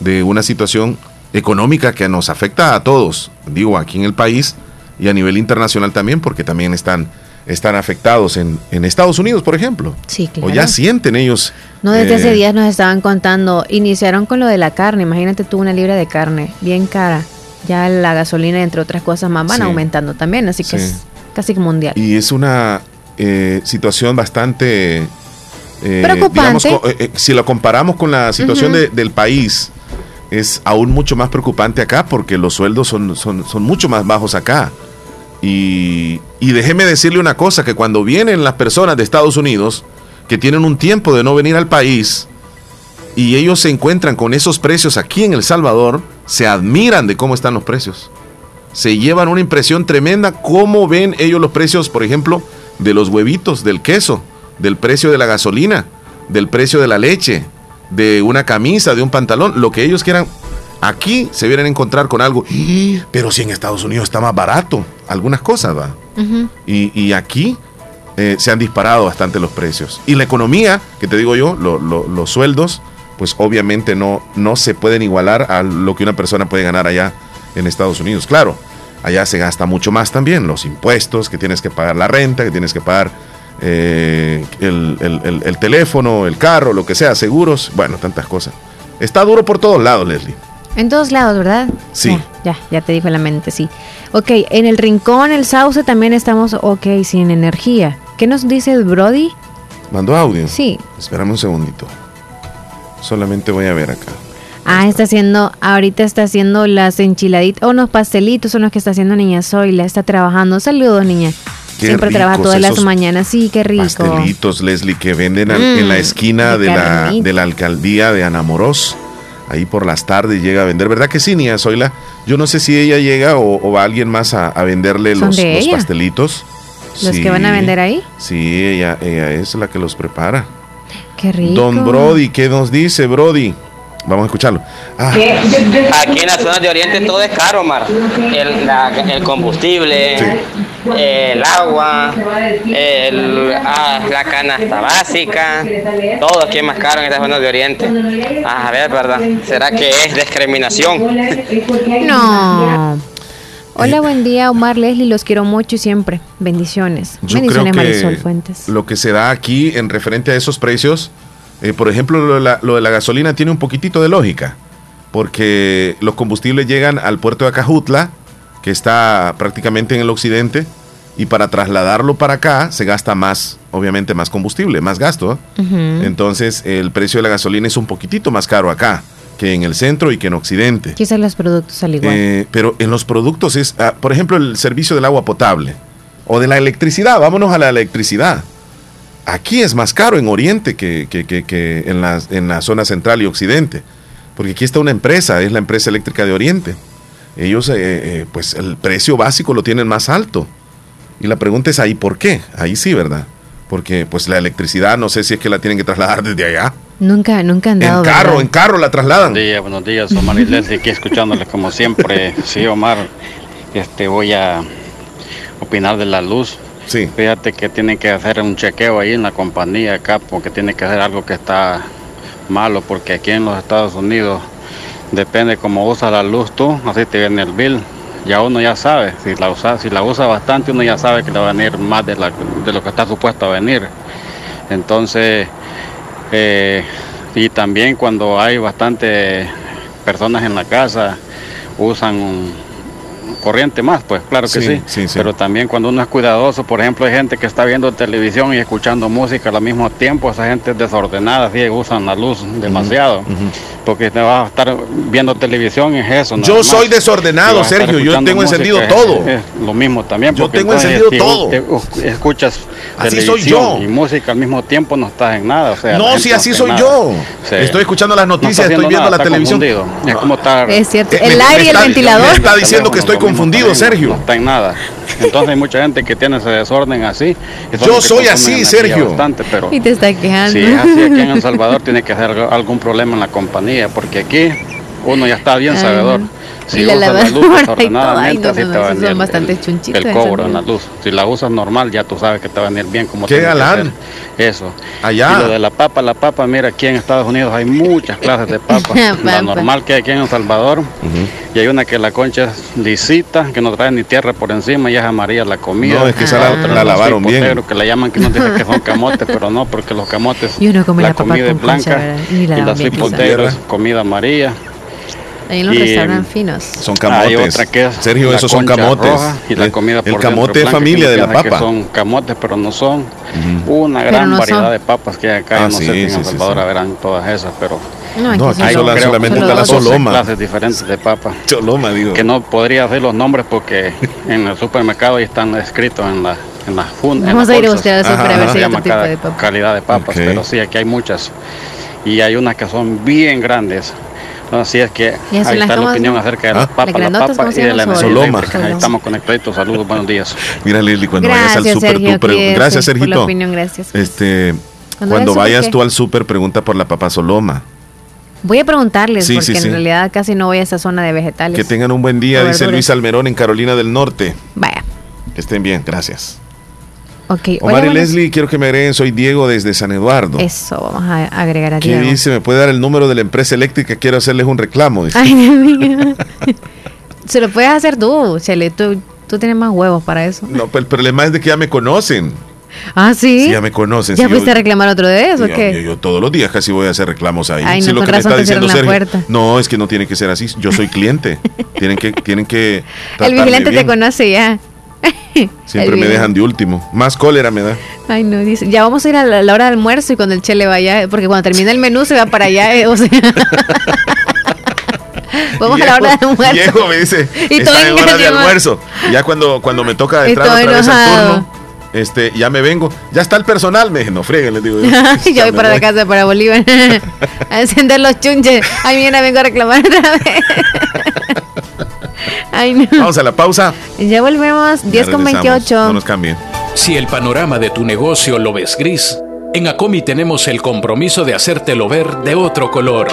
de una situación económica que nos afecta a todos, digo, aquí en el país y a nivel internacional también, porque también están, están afectados en, en Estados Unidos, por ejemplo. Sí, claro. O ya sienten ellos. No, desde eh, hace días nos estaban contando, iniciaron con lo de la carne, imagínate tú una libra de carne, bien cara. Ya la gasolina, entre otras cosas más, van Sí. aumentando también, así que Sí. es casi mundial. Y es una eh, situación bastante... eh, Preocupante. digamos, eh, eh, si lo comparamos con la situación de- del país, es aún mucho más preocupante acá porque los sueldos son, son, son mucho más bajos acá. Y, déjeme decirle una cosa, que cuando vienen las personas de Estados Unidos, que tienen un tiempo de no venir al país, y ellos se encuentran con esos precios aquí en El Salvador, se admiran de cómo están los precios. Se llevan una impresión tremenda cómo ven ellos los precios, por ejemplo, de los huevitos, del queso, del precio de la gasolina, del precio de la leche, de una camisa, de un pantalón, lo que ellos quieran. Aquí se vienen a encontrar con algo, "Ih, pero si en Estados Unidos está más barato, algunas cosas, va. Y, y aquí eh, se han disparado bastante los precios. Y la economía, que te digo yo, lo- lo- los sueldos, pues obviamente no, no se pueden igualar a lo que una persona puede ganar allá en Estados Unidos. Claro, allá se gasta mucho más también, los impuestos, que tienes que pagar la renta, que tienes que pagar eh, el, el- el- el teléfono, el carro, lo que sea, seguros, bueno, tantas cosas. Está duro por todos lados, Leslie. En todos lados, ¿verdad? Sí. Ya, ya, ya te dijo la mente, sí. Ok, en el rincón, el sauce también estamos, ok, sin energía. ¿Qué nos dice el Brody? ¿Mandó audio? Sí. Espérame un segundito. Solamente voy a ver acá. Ah, está haciendo, ahorita está haciendo las enchiladitas, o unos pastelitos son los que está haciendo niña Zoila, está trabajando. Saludos, niña. Qué Siempre trabaja todas las mañanas, sí, qué rico. Pastelitos, Leslie, que venden al- en la Mm, esquina de de la, de la alcaldía de Anamoros. Ahí por las tardes llega a vender. ¿Verdad que sí, Nia Zoila? Yo no sé si ella llega o, o va alguien más a, a venderle los, pastelitos. Los que van a vender ahí. Sí, ella, ella es la que los prepara. Qué rico. Don Brody, ¿qué nos dice, Brody? Vamos a escucharlo. Ah, Aquí en la zona de Oriente todo es caro, Mar. El, la- el combustible, el agua, el, ah, la canasta básica, todo aquí es más caro en esta zona de Oriente. Ah, a ver, ¿verdad? ¿Será que es discriminación? No. Hola, buen día, Omar Leslie, los quiero mucho y siempre. Bendiciones. Yo Bendiciones, creo que Marisol Fuentes. lo que se da aquí en referente a esos precios, eh, por ejemplo, lo de, la, lo de la gasolina tiene un poquitito de lógica, porque los combustibles llegan al puerto de Acajutla, que está prácticamente en el occidente, y para trasladarlo para acá se gasta más, obviamente más combustible, más gasto. Entonces el precio de la gasolina es un poquitito más caro acá que en el centro y que en occidente. Quizás los productos al igual. Eh, pero en los productos es, ah, por ejemplo, el servicio del agua potable o de la electricidad. Vámonos a la electricidad. Aquí es más caro en Oriente que, que- que- que en, la, en la zona central y occidente. Porque aquí está una empresa, es la empresa eléctrica de Oriente. Ellos, eh, eh, pues el precio básico lo tienen más alto. Y la pregunta es ahí, ¿por qué? Ahí sí, ¿verdad? Porque pues la electricidad no sé si es que la tienen que trasladar desde allá. Nunca, nunca han dado. En carro, ¿verdad? en carro la trasladan. Buenos días, buenos días, Omar y Leslie, aquí escuchándoles como siempre. Sí, Omar, este, voy a opinar de la luz. Sí. Fíjate que tienen que hacer un chequeo ahí en la compañía acá, porque tiene que hacer algo que está malo, porque aquí en los Estados Unidos depende cómo usas la luz tú, así te viene el bill. Ya uno ya sabe, si la usa, si la usa bastante, uno ya sabe que le va a venir más de, lo que está supuesto a venir. Entonces, eh, y también cuando hay bastante personas en la casa, usan corriente más, pues claro que Sí, sí, sí, sí. Pero también cuando uno es cuidadoso, por ejemplo, hay gente que está viendo televisión y escuchando música al mismo tiempo, esa gente es desordenada, sí, usan la luz demasiado. Porque te vas a estar viendo televisión es eso. nada Yo más. soy desordenado, Sergio, yo tengo música, encendido es- todo. es lo mismo también. Yo tengo entonces, encendido si todo. te- uh, escuchas Así soy televisión yo. y música al mismo tiempo, no estás en nada. O sea, No, si así está soy en yo. nada. Estoy escuchando las No noticias, está estoy viendo nada, la está televisión. confundido. Es como estar. Es cierto. Eh, El me- aire y el ventilador. me está diciendo que estoy Lo confundido, también, Sergio. No está en nada. Entonces hay mucha gente que tiene ese desorden así. Yo soy así, Sergio. Bastante, pero Y te está quejando. si es así aquí en El Salvador tiene que hacer algún problema en la compañía, porque aquí uno ya está bien Ay, sabedor. No. Si Y la usas la luz lavadora y todo, desordenadamente, ay, no, así no, te va a esos venir son el- bastante chunchitos, el cobro no. en la luz. Si la usas normal, ya tú sabes que te va a venir bien como Qué galán. Eso. Allá. Y lo de la papa, la papa, mira, aquí en Estados Unidos hay muchas clases de papa. la normal que hay aquí en El Salvador. Y hay una que la concha es lisita, que no trae ni tierra por encima y es amarilla la comida. No, es que esa la- otra la lavaron bien. que la llaman que no dice que son camotes, pero no, porque los camotes, Y uno come la papa comida con es blanca. Y la y la bien comida amarilla. Ahí en los Y, restaurantes finos. Son camotes. Hay otra que es Sergio, esos son camotes. y la El- comida el por dentro camote que familia de la papa. son camotes, pero no son. Una Pero gran no variedad son. de papas que hay acá. Ah, no sí, sé si en sí, El Salvador sí. habrán todas esas, pero No, aquí No, aquí sola- solamente está la dos. soloma. clases diferentes de papas. Choloma, digo. Que no podría decir los nombres porque en el supermercado ya están escritos en la en las fun- en Vamos las a ir a buscar al súper a Ajá, ver si hay tipo de papa. calidad de papas, Ok. pero sí, aquí hay muchas. Y hay unas que son bien grandes. Así es que ¿Y esas ahí está la opinión acerca de Ah. las papas, ¿Las la papa y de la Soloma. Ahí estamos conectaditos. Saludos, buenos días. Mira, Lili, cuando vayas al Gracias, súper, tú Sergio. pre- cuídese Gracias, por la Sergito. opinión, gracias. Este, Cuando cuando vayas tú al súper, pregunta por la papa Soloma. Voy a preguntarles, Sí, porque sí, sí. en realidad casi no voy a esa zona de vegetales. Que tengan un buen día, dice. Luis Almerón en Carolina del Norte. Vaya. Que estén bien, gracias. Ok. Omar hola, y Leslie, quiero que me agreguen, soy Diego desde San Eduardo. Eso, vamos a agregar a ¿Qué Diego. dice? ¿Me puede dar el número de la empresa eléctrica? Quiero hacerles un reclamo. dice. Ay. Se lo puedes hacer tú, Chele. Tú, tú tienes más huevos para eso. No, pero el problema es de que ya me conocen. Ah, sí. Sí, ya me conocen. ¿Ya sí, fuiste yo- a reclamar otro de eso o yo, qué? yo- yo todos los días casi voy a hacer reclamos ahí. Ay, no, lo con que me está diciendo Sergio. puerta. No, es que no tiene que ser así. Yo soy cliente. tienen que, tienen que. El vigilante te conoce ya. Siempre me dejan de último. Más cólera me da. Ay, no, dice. Ya vamos a ir a la, la hora de almuerzo y cuando el Chele vaya, porque cuando termina el menú se va para allá, eh, o sea. Vamos a la hora de almuerzo. Viejo me dice, Y todo está en hora de engañado. almuerzo. Ya cuando, cuando me toca entrar otra vez al enojado. turno, este, ya me vengo. Ya está el personal, me dije, no freguen, les digo yo. yo voy para la casa, para Bolívar, a encender los chunches. Ay, mira, vengo a reclamar otra vez. Ay, no. Vamos a la pausa. Ya volvemos, 10 Ya con regresamos. 28. No nos cambien. Si el panorama de tu negocio lo ves gris, en Acomi tenemos el compromiso de hacértelo ver de otro color.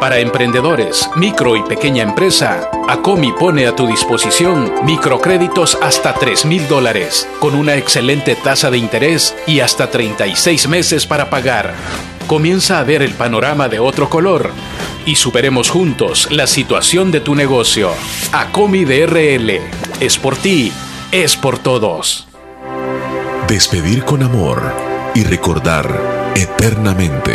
Para emprendedores, micro y pequeña empresa, Acomi pone a tu disposición microcréditos hasta 3 mil dólares, con una excelente tasa de interés y hasta 36 meses para pagar. Comienza a ver el panorama de otro color y superemos juntos la situación de tu negocio. Acomi DRL. Es por ti, es por todos. Despedir con amor y recordar eternamente.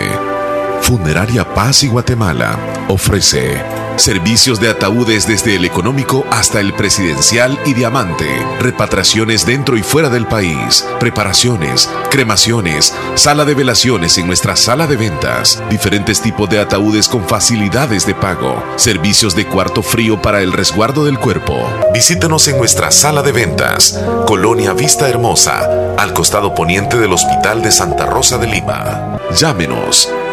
Funeraria Paz y Guatemala ofrece servicios de ataúdes desde el económico hasta el presidencial y diamante, repatriaciones dentro y fuera del país, preparaciones, cremaciones, sala de velaciones en nuestra sala de ventas, diferentes tipos de ataúdes con facilidades de pago, servicios de cuarto frío para el resguardo del cuerpo. Visítanos en nuestra sala de ventas, Colonia Vista Hermosa, al costado poniente del Hospital de Santa Rosa de Lima. Llámenos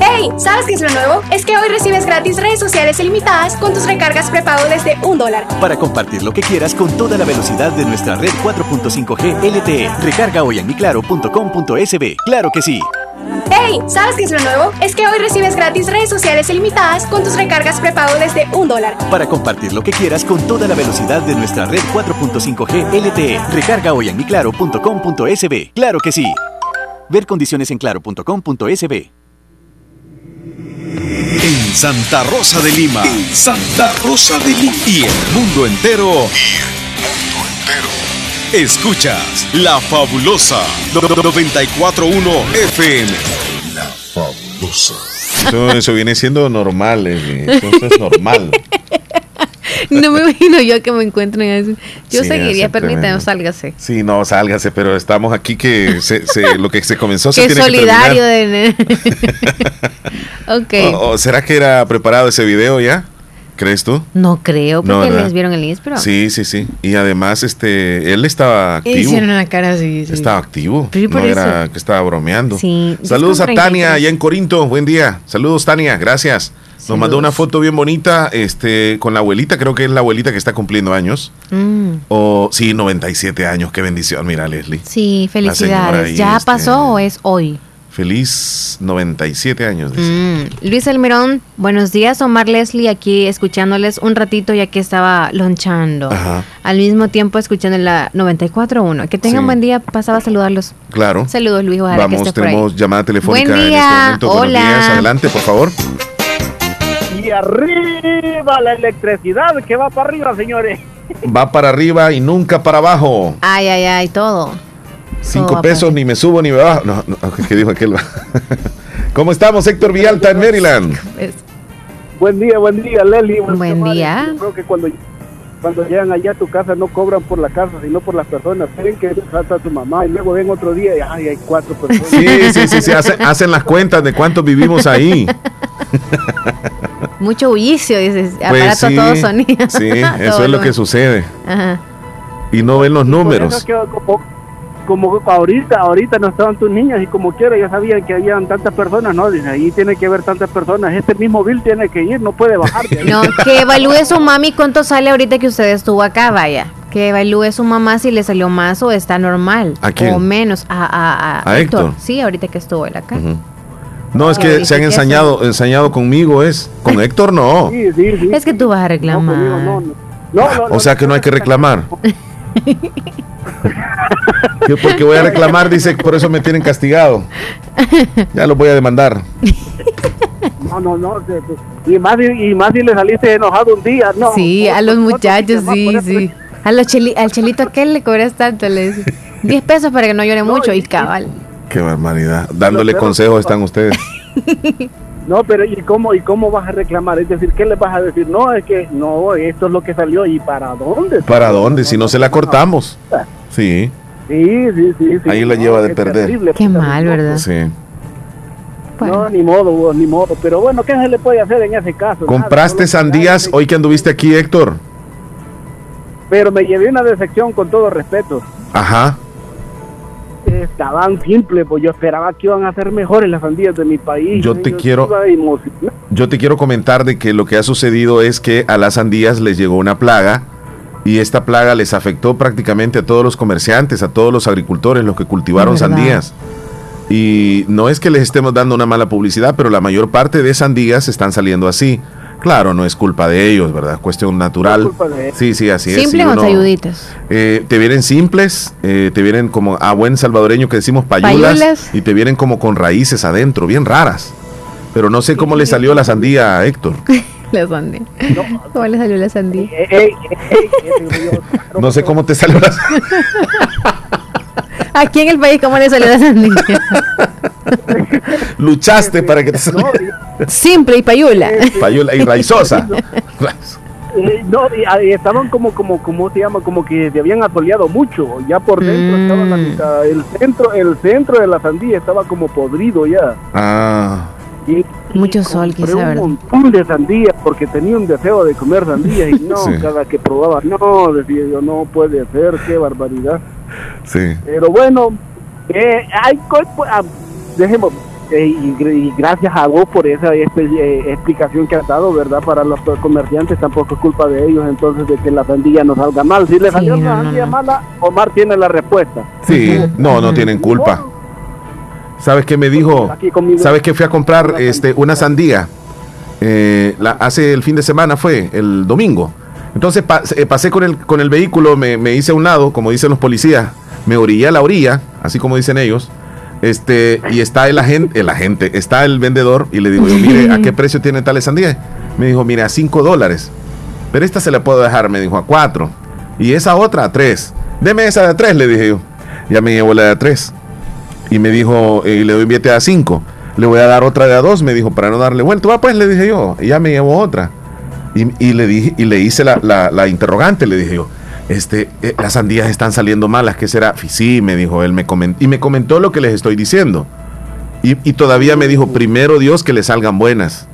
¡Hey! ¿Sabes qué es lo nuevo? Es que hoy recibes gratis redes sociales ilimitadas con tus recargas prepago desde un dólar. Para compartir lo que quieras con toda la velocidad de nuestra red 4.5G LTE. Recarga hoy en miclaro.com.sb. Claro que sí. ¡Hey! ¿Sabes qué es lo nuevo? Es que hoy recibes gratis redes sociales ilimitadas con tus recargas prepago desde un dólar. Para compartir lo que quieras con toda la velocidad de nuestra red 4.5G LTE. Recarga hoy en miclaro.com.sb. Claro que sí. Ver condiciones en claro.com.sb. En Santa Rosa de Lima. En Santa Rosa de Lima. Y el mundo entero. Y el mundo entero. Escuchas La Fabulosa 941 FM. La Fabulosa. Eso, eso viene siendo normal, eh, eso, eso es normal. No me imagino yo que me encuentren así. Yo Sí, seguiría, tremendo. sálgase. Sí, no, sálgase, pero estamos aquí que se- se- lo que se comenzó se tiene solidario que terminar. de... ok. ¿O, o será que era preparado ese video ya? ¿Crees tú? No creo, porque les vieron el Instagram. Sí, sí, sí. Y además, este, él estaba activo. Hicieron la cara así. sí. Estaba activo. Pero por no era que estaba bromeando. Sí, Saludos a 10:33. Tania allá en Corinto. Buen día. Saludos, Tania. Gracias. Nos mandó una foto bien bonita este, con la abuelita. Creo que es la abuelita que está cumpliendo años. Mm, O sí, 97 años. Qué bendición. Mira, Leslie. sí, felicidades. ahí, ¿Ya este, pasó o es hoy? Feliz 97 años. dice. Mm, Luis Almirón, buenos días. Omar Leslie aquí escuchándoles un ratito ya que estaba lonchando. Ajá. Al mismo tiempo escuchando la 94.1. Que tengan Sí. buen día. Pasaba a saludarlos. Claro. Saludos, Luis. Ojalá que Vamos, por ahí. tenemos llamada telefónica Buen en día, este momento. Buenos hola. días, adelante, por favor. Y arriba la electricidad que va para arriba, señores. Va para arriba y nunca para abajo. Ay, ay, ay, todo. Cinco pesos, ni me subo ni me bajo. No, no, ¿qué dijo aquel? ¿Cómo estamos, Héctor Villalta en Maryland? Buen día, buen día, Leli. Buen día. Yo creo que cuando, cuando llegan allá a tu casa no cobran por la casa, sino por las personas. Creen que trata a tu mamá y luego ven otro día y ay, hay cuatro personas. Sí, sí, sí, sí, hacen, hacen las cuentas de cuántos vivimos ahí. Mucho bullicio, dices. Pues Aparato sí, todo sonido. sí, Todo eso es lo que sucede. Ajá. Y no ven los Por eso números. es que como, ahorita, ahorita no estaban tus niñas y como quiera ya sabían que habían tantas personas, ¿no? Dice, ahí tiene que haber tantas personas. Este mismo bill tiene que ir, no puede bajar. de ahí. No, que evalúe su mami cuánto sale ahorita que usted estuvo acá, vaya. Que evalúe su mamá si le salió más o está normal. ¿A quién? O menos. A, a, a ¿A Héctor? Sí, ahorita que estuvo él acá. No, es que se han eso- ensañado, ensañado conmigo, es. Con Héctor no. Sí, sí, sí. Es que tú vas a reclamar. No, no, no. No, no, O sea que no hay que reclamar. Que porque voy a reclamar, dice, por eso me tienen castigado. Ya lo voy a demandar. No, no, no. de- de- Y más, si- y más si le saliste enojado un día, no. sí, a los muchachos, sí, sí. A los cheli- al chelito aquel le cobras tanto, le dice. 10 pesos para que no llore mucho y cabal. Qué barbaridad. Dándole consejos están ustedes. No, pero ¿y cómo, ¿y cómo vas a reclamar? Es decir, ¿qué le vas a decir? No, es que no, esto es lo que salió. ¿Y para dónde? ¿Para dónde? Si no se la cortamos. Sí, Sí, sí, sí. sí. ahí la lleva de perder. terrible, Qué puta, mal, no, ¿verdad? Sí. No, ni modo, ni modo. Pero bueno, ¿qué se le puede hacer en ese caso? ¿Compraste sandías hoy que anduviste aquí, Héctor? Pero me llevé una decepción con todo respeto. Ajá. Estaban simples, pues yo esperaba que iban a ser mejores las sandías de mi país. Yo te Yo quiero-. Yo te quiero comentar de que lo que ha sucedido es que a las sandías les llegó una plaga y esta plaga les afectó prácticamente a todos los comerciantes, a todos los agricultores, los que cultivaron sandías. Y no es que les estemos dando una mala publicidad, pero la mayor parte de sandías están saliendo así. Claro, no es culpa de ellos, ¿verdad? Cuestión natural. culpa de ellos. Sí, sí, así es. Simple y o uno- ayuditas. eh, te vienen simples, eh, te vienen como a buen salvadoreño que decimos payulas, Payulas. y te vienen como con raíces adentro, bien raras. Pero no sé cómo le salió la sandía a Héctor. La sandía. ¿Cómo le salió la sandía? No sé cómo te salió la Aquí en el país, ¿cómo le salió la sandía? Luchaste para que te saliera Simple y payula. payula y raizosa. Eh, no, y, ah, estaban como, como, como se llama, como que se habían atoleado mucho. Ya por dentro estaba la mitad, el centro, el centro de la sandía estaba como podrido ya. Ah, Y, Mucho sol, quizá, un ¿verdad? montón de sandías porque tenía un deseo de comer sandías y no, Sí. cada que probaba, no, decía yo, no puede ser, qué barbaridad. sí. Pero bueno, eh, hay dejemos, eh, y, gr- y gracias a vos por esa espe- eh, explicación que has dado, ¿verdad? Para los comerciantes tampoco es culpa de ellos, entonces, de que la sandía no salga mal. Si le salió no, una no, sandía no. mala, Omar tiene la respuesta. Sí, no, no tienen culpa. ¿Sabes qué me dijo? Aquí conmigo. ¿Sabes que fui a comprar este una sandía? Eh, la, hace el fin de semana fue, el domingo. Entonces pa- eh, pasé con el, con el vehículo, me, me hice a un lado, como dicen los policías, me orillé a la orilla, así como dicen ellos. Este, y está el agente, el agente, está el vendedor, y le digo yo, mire, ¿a qué precio tiene tal sandía? Me dijo, mire, a 5 dólares. Pero esta se la puedo dejar, me dijo, a 4. Y esa otra a 3. Deme esa de a 3, le dije yo. Ya me llevó la de a 3. Y me dijo, eh, le doy un billete a 5. Le voy a dar otra de a 2, me dijo, para no darle vuelta. Va, pues, le dije yo. Y ya me llevó otra. Y, y le dije, y le hice la, la- la interrogante, le dije yo. Este, eh, las sandías están saliendo malas, ¿qué será? Y Sí, me dijo él, me comentó, y me comentó lo que les estoy diciendo. Y, y todavía me dijo, primero Dios que le salgan buenas.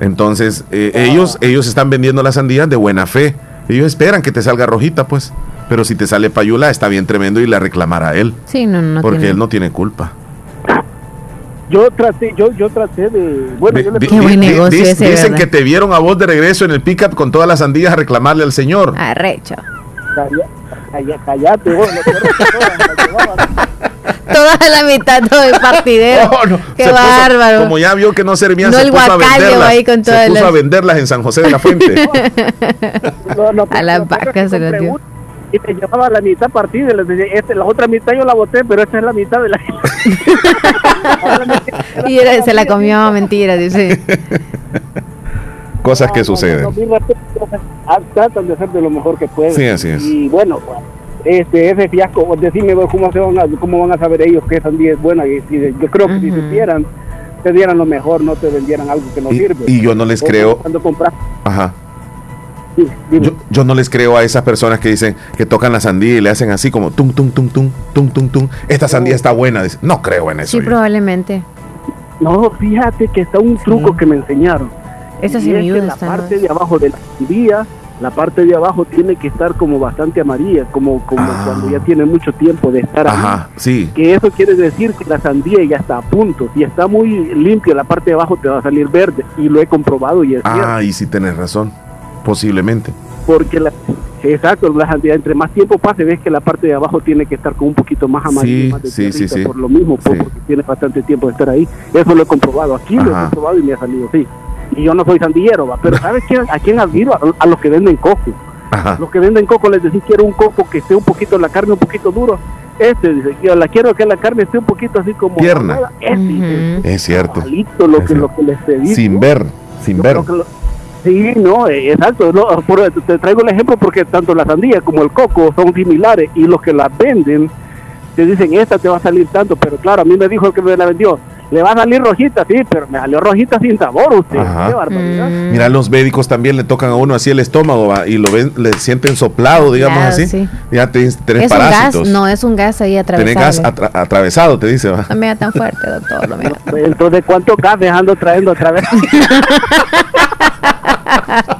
Entonces, eh, ellos, ellos están vendiendo las sandías de buena fe. Ellos esperan que te salga rojita, pues. Pero si te sale payula, está bien tremendo y la reclamará él. Sí, no, no. porque tiene- él no tiene culpa. Yo traté, yo, yo traté de, bueno, yo le Di- Qué buen di- negocio ese, dicen ¿verdad? que te vieron a vos de regreso en el pickup con todas las sandías a reclamarle al señor. Arrecho. Calla- calla- Callate, vos, lo peor es que todas la mitad, todo el partidero. Qué Se puso- bárbaro. como ya vio que no servían, No se el puso a venderlas. ahí con se puso a las- venderlas en San José de la Fuente. a las vacas se las dio. Y te llevaba la mitad partida les decía, este, la otra mitad yo la boté, pero esta es la mitad de la... Y era- se la comió, mentira, dice. Cosas que suceden. No, mira, ah, tratan de hacer de lo mejor que pueden. Sí, así es. Y bueno, este, ese fiasco, decime cómo, se van a, cómo van a saber ellos que esa sandía es buena. Y, y yo creo que si supieran, te dieran lo mejor, no te vendieran algo que no Y- sirve. y yo no les O creo. Cuando compras, Ajá. Yo, yo no les creo a esas personas que dicen que tocan la sandía y le hacen así como tum tum tum tum tum tum tum. Esta sandía está buena. Dice, No creo en eso. Sí, yo. probablemente. no, fíjate que está un truco que me enseñaron. Esa Y sí es que la parte de abajo de la sandía, la parte de abajo tiene que estar como bastante amarilla, como, como cuando ya tiene mucho tiempo de estar ahí. Ah. Ajá, sí. que eso quiere decir que la sandía ya está a punto. Si está muy limpia, la parte de abajo te va a salir verde. Y lo he comprobado y es cierto. Ah, y sí tenés razón. Posiblemente. Porque la, exacto, la sandía, entre más tiempo pase, ves que la parte de abajo tiene que estar con un poquito más amarilla, Sí, más de sí, sí, tierrita, sí. por lo mismo, por- porque tiene bastante tiempo de estar ahí. Eso lo he comprobado. Aquí lo he Ajá. comprobado y me ha salido así. Y yo no soy sandillero, ¿va? pero ¿sabes qué? a quién admiro? A, a los que venden coco. Ajá. Los que venden coco les decís quiero un coco que esté un poquito la carne un poquito duro. Este dice, yo la quiero que la carne esté un poquito así como Tierna. ahumada. Este, Es cierto. Lo que, lo que les pedí. Sin ¿no? ver, sin Yo ver. lo- Sí, no, eh, exacto. no, por- te traigo el ejemplo porque tanto la sandía como el coco son similares y los que las venden te dicen esta te va a salir tanto, pero claro, a mí me dijo el que me la vendió, le va a salir rojita, sí, pero me salió rojita sin sabor usted. Qué barbaridad. Mira, los médicos también le tocan a uno así el estómago ¿va? y lo ven, le sienten soplado, digamos Claro, así. sí. Ya tenés, tenés Es un gas, parásitos. no, es un gas ahí tenés gas atravesado. atra- atravesado, te dice. ¿va? No me da tan fuerte, doctor. No me da. Entonces, ¿cuánto gas dejando trayendo otra vez?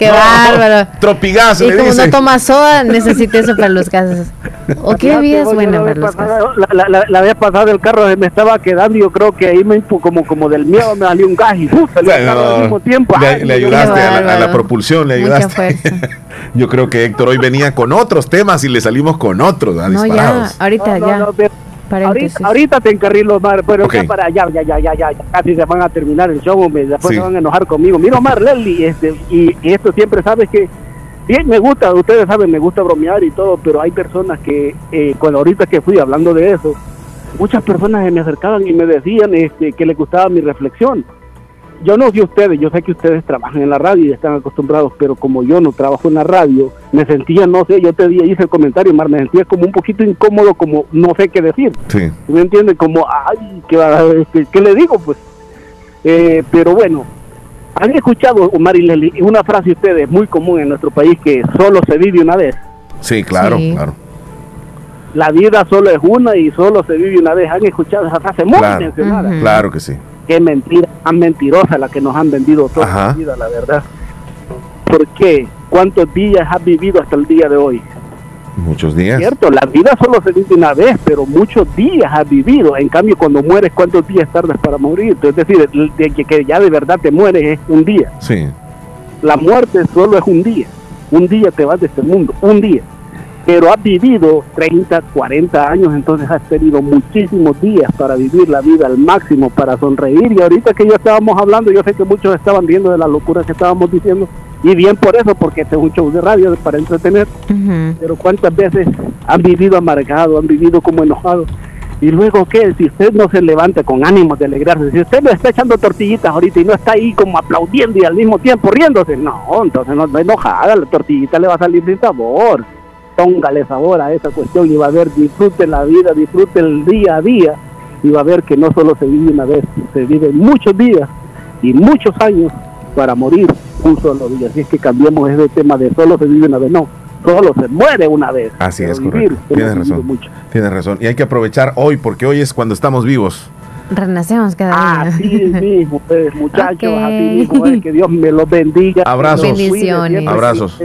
Qué No, bárbaro. Tropigas, Y le como no dicen. toma soda, necesita eso para los gases. ¿O qué bebida es buena la para los la, la, la- la vez pasada el carro me estaba quedando y yo creo que ahí me como, como del miedo me salió un gas y ¡uh! salió el carro al mismo tiempo. Le, Ay, le yo- ayudaste a la, a la bárbaro. propulsión, le Mucha ayudaste. Yo creo que Héctor hoy venía con otros temas y le salimos con otros. No, ya, ahorita No, ya. no, pero. Ahorita, ahorita te encarrilo, Omar, pero Ok. ya para allá, ya, ya, ya, ya, ya, casi se van a terminar el show, hombre, después Sí. se van a enojar conmigo. Mira, Omar, Leslie, este, y, y esto siempre sabes que, bien, me gusta, ustedes saben, me gusta bromear y todo, pero hay personas que, eh, cuando ahorita que fui hablando de eso, muchas personas se me acercaban y me decían este, que les gustaba mi reflexión. Yo no sé ustedes, yo sé que ustedes trabajan en la radio y están acostumbrados, pero como yo no trabajo en la radio, me sentía, no sé, yo te di- hice el comentario, Mar, me sentía como un poquito incómodo, como no sé qué decir. Sí. ¿Me entienden? Como, ay, ¿qué, va- este, ¿qué le digo? Pues, Eh, pero bueno, han escuchado, Omar y Leslie, una frase de ustedes muy común en nuestro país que solo se vive una vez. Sí, claro, Sí. claro. La vida solo es una y solo se vive una vez. Han escuchado esa frase muy Claro, mencionada. claro que sí. Qué mentira, tan mentirosa la que nos han vendido toda Ajá. la vida, la verdad. ¿Por qué? ¿Cuántos días has vivido hasta el día de hoy? Muchos días. Cierto, la vida solo se vive una vez, pero muchos días has vivido. En cambio, cuando mueres, ¿cuántos días tardas para morir? Es decir, de que, que ya de verdad te mueres es un día. Sí. La muerte solo es un día. Un día te vas de este mundo, un día. Pero has vivido 30, 40 años, entonces has tenido muchísimos días para vivir la vida al máximo, para sonreír. Y ahorita que yo estábamos hablando, yo sé que muchos estaban viendo de la locura que estábamos diciendo. Y bien por eso, porque este es un show de radio para entretener. Pero cuántas veces han vivido amargado, han vivido como enojados. Y luego, ¿qué? Si usted no se levanta con ánimos de alegrarse, si usted no está echando tortillitas ahorita y no está ahí como aplaudiendo y al mismo tiempo riéndose, no, entonces no está enojada, la tortillita le va a salir sin sabor. Póngale sabor a esa cuestión y va a ver, disfrute la vida, disfrute el día a día y va a ver que no solo se vive una vez, se vive muchos días y muchos años para morir un solo día. Así es que cambiemos ese tema de solo se vive una vez, no, solo se muere una vez. Así es, vivir, correcto. Tienes razón. mucho. Tienes razón. Y hay que aprovechar hoy, porque hoy es cuando estamos vivos. Renacemos cada día. Así mismo, pues, muchachos, Ok. así mismo, eh, que Dios me los bendiga. Abrazos. Bendiciones. Abrazos.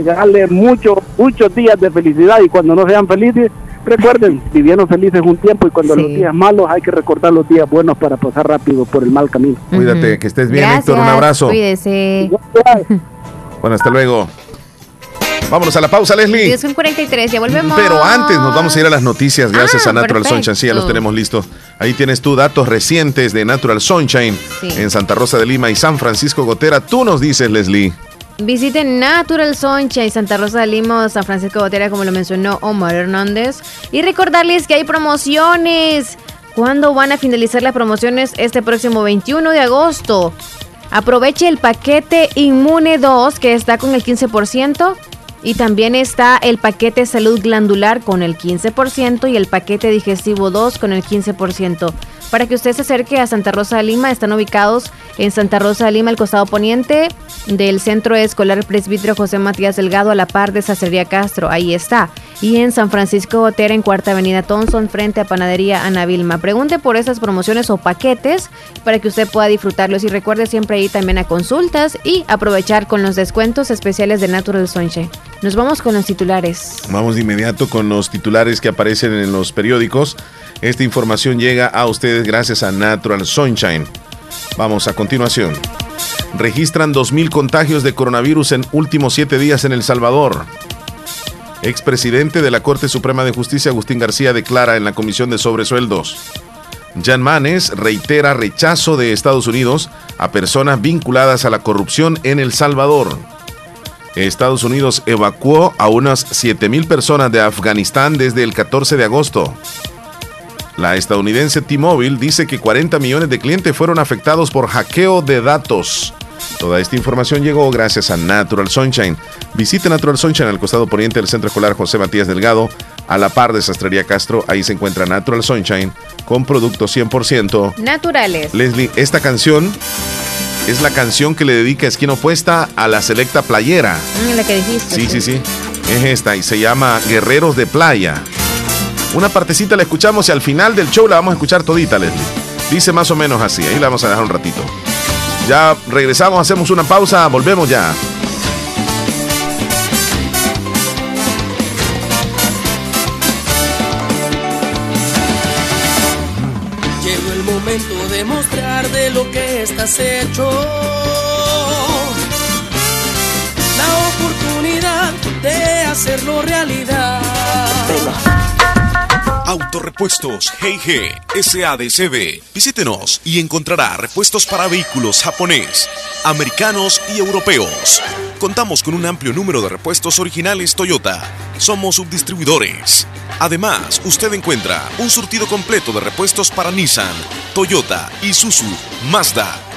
muchos, muchos días de felicidad y cuando no sean felices, recuerden, vivieron felices un tiempo y cuando Sí. los días malos hay que recordar los días buenos para pasar rápido por el mal camino. Cuídate, que estés bien, Gracias, Héctor. Un abrazo. Cuídese. Bueno, hasta luego. Vámonos a la pausa, Leslie. 10 con 43, ya volvemos. Pero antes nos vamos a ir a las noticias gracias Ah, a Natural perfecto. Sunshine. Sí, ya los tenemos listos. Ahí tienes tú datos recientes de Natural Sunshine Sí. en Santa Rosa de Lima y San Francisco Gotera. Tú nos dices, Leslie. Visiten Natural Sunshine, Santa Rosa de Lima San Francisco Botera, como lo mencionó Omar Hernández. Y recordarles que hay promociones. ¿Cuándo van a finalizar las promociones? Este próximo 21 de agosto. Aproveche el paquete Inmune 2 que está con el 15%. Y también está el paquete Salud Glandular con el 15% y el paquete Digestivo 2 con el 15%. Para que usted se acerque a Santa Rosa de Lima, están ubicados en Santa Rosa de Lima, al costado poniente del Centro Escolar Presbítero José Matías Delgado, a la par de Sacería Castro. Ahí está. Y en San Francisco Botera, en Cuarta Avenida Thompson, frente a Panadería Ana Vilma. Pregunte por esas promociones o paquetes para que usted pueda disfrutarlos. Y recuerde siempre ir también a consultas y aprovechar con los descuentos especiales de Natural Sunshine. Nos vamos con los titulares. Vamos de inmediato con los titulares que aparecen en los periódicos. Esta información llega a ustedes gracias a Natural Sunshine. Vamos a continuación. Registran 2.000 contagios de coronavirus en últimos siete días en El Salvador. Expresidente de la Corte Suprema de Justicia, Agustín García, declara en la Comisión de Sobresueldos. Jan Manes reitera rechazo de Estados Unidos a personas vinculadas a la corrupción en El Salvador. Estados Unidos evacuó a unas 7.000 personas de Afganistán desde el 14 de agosto. La estadounidense T-Mobile dice que 40 millones de clientes fueron afectados por hackeo de datos. Toda esta información llegó gracias a Natural Sunshine. Visite Natural Sunshine al costado poniente del Centro Escolar José Matías Delgado, a la par de Sastrería Castro. Ahí se encuentra Natural Sunshine con productos 100%. Naturales. Leslie, esta canción es la canción que le dedica Esquina Opuesta a la selecta playera. Mm, la que dijiste. Sí, sí, sí. Es esta y se llama Guerreros de Playa. Una partecita la escuchamos y al final del show la vamos a escuchar todita, Leslie. Dice más o menos así. Ahí la vamos a dejar un ratito. Ya regresamos, hacemos una pausa, volvemos ya. Estás hecho. La oportunidad de hacerlo realidad. Autorepuestos GG SADCB. Visítenos y encontrará repuestos para vehículos japonés, americanos y europeos. Contamos con un amplio número de repuestos originales Toyota. Somos subdistribuidores. Además, usted encuentra un surtido completo de repuestos para Nissan, Toyota, Isuzu, Mazda,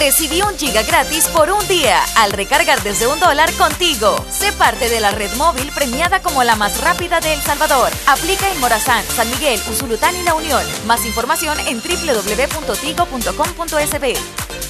Recibí un giga gratis por un día al recargar desde un dólar contigo. Sé parte de la red móvil premiada como la más rápida de El Salvador. Aplica en Morazán, San Miguel, Usulután y La Unión. Más información en www.tigo.com.sb.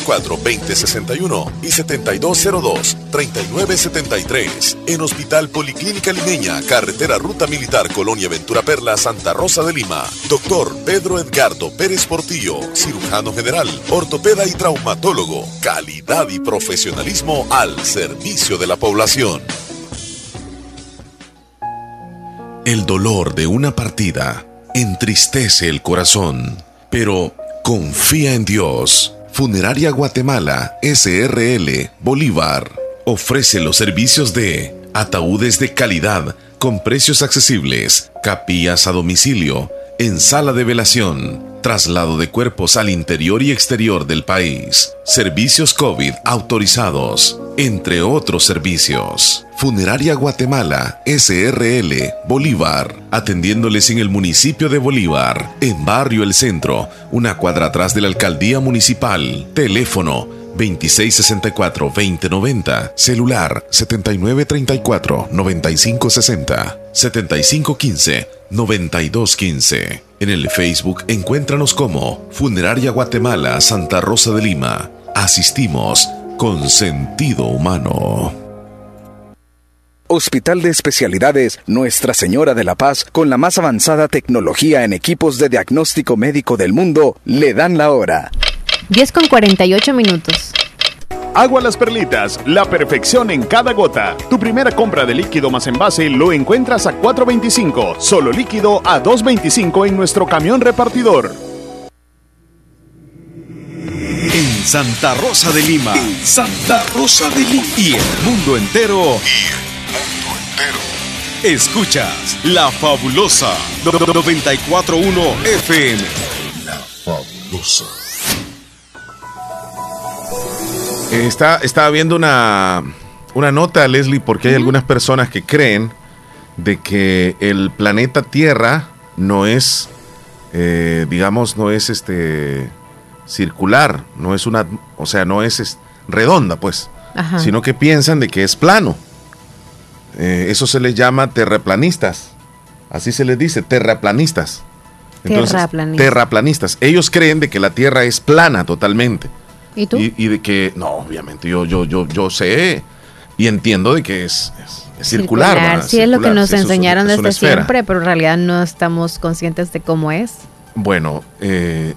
2061 y 7202-3973. En Hospital Policlínica Limeña, Carretera Ruta Militar Colonia Ventura Perla, Santa Rosa de Lima. Doctor Pedro Edgardo Pérez Portillo, cirujano general, ortopeda y traumatólogo. Calidad y profesionalismo al servicio de la población. El dolor de una partida entristece el corazón, pero confía en Dios. Funeraria Guatemala SRL Bolívar. Ofrece los servicios de ataúdes de calidad con precios accesibles, capillas a domicilio, en sala de velación, traslado de cuerpos al interior y exterior del país, servicios COVID autorizados, entre otros servicios. Funeraria Guatemala, SRL, Bolívar, atendiéndoles en el municipio de Bolívar, en Barrio El Centro, una cuadra atrás de la alcaldía municipal. Teléfono 2664-2090. Celular 7934-9560. 7515-9215. En el Facebook encuéntranos como Funeraria Guatemala Santa Rosa de Lima. Asistimos con sentido humano. Hospital de Especialidades Nuestra Señora de la Paz, con la más avanzada tecnología en equipos de diagnóstico médico del mundo, le dan la hora. 10 con 48 minutos. Agua Las Perlitas, la perfección en cada gota. Tu primera compra de líquido más envase lo encuentras a 4.25, solo líquido a 2.25 en nuestro camión repartidor. En Santa Rosa de Lima. Santa Rosa de Lima. Y el mundo entero. Escuchas La Fabulosa 941 FM. La Fabulosa. Está, estaba viendo una, una nota, Leslie, porque hay algunas personas que creen de que el planeta Tierra no es, eh, digamos, no es este circular, no es una, o sea, no es, es redonda, pues, Ajá. sino que piensan de que es plano. Eh, eso se les llama terraplanistas, así se les dice, terraplanistas. Terraplanistas. terraplanistas. Ellos creen de que la Tierra es plana totalmente. ¿Y tú? Y, y de que, no, obviamente, yo, yo, yo, yo sé y entiendo de que es, es- es circular. ¿verdad? Sí, es lo que Circular, nos sí, enseñaron es desde siempre, pero en realidad no estamos conscientes de cómo es. Bueno, eh,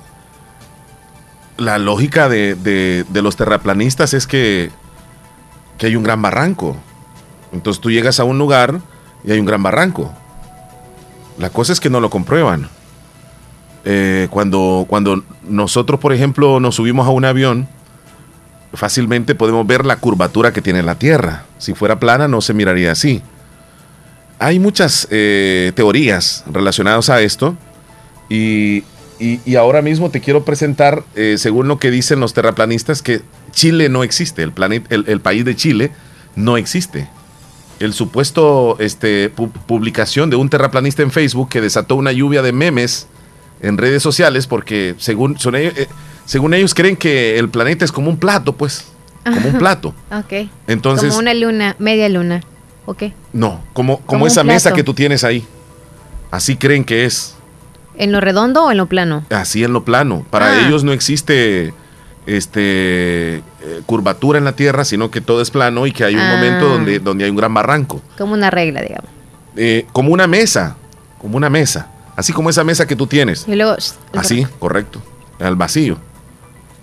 la lógica de, de- de los terraplanistas es que, que hay un gran barranco. Entonces tú llegas a un lugar y hay un gran barranco. La cosa es que no lo comprueban. Eh, cuando, cuando nosotros, por ejemplo, nos subimos a un avión, fácilmente podemos ver la curvatura que tiene la Tierra. Si fuera plana no se miraría así. Hay muchas eh, teorías relacionadas a esto y, y- ahora mismo te quiero presentar, eh, según lo que dicen los terraplanistas, que Chile no existe, el, planeta, el, país de Chile no existe. El supuesto este, pu- publicación de un terraplanista en Facebook que desató una lluvia de memes en redes sociales porque según, son ellos, eh, según ellos creen que el planeta es como un plato, pues, como un plato. Ok. Entonces- Como una luna, media luna. Ok. No, como, como, esa mesa que tú tienes ahí. Así creen que es. ¿En lo redondo o en lo plano? así en lo plano. Para Ah. ellos no existe este eh, curvatura en la tierra, sino que todo es plano y que hay un Ah. momento donde, donde hay un gran barranco. Como una regla, digamos. Eh, como una mesa, como una mesa. Así como esa mesa que tú tienes. Y luego... Así, correcto. Al vacío.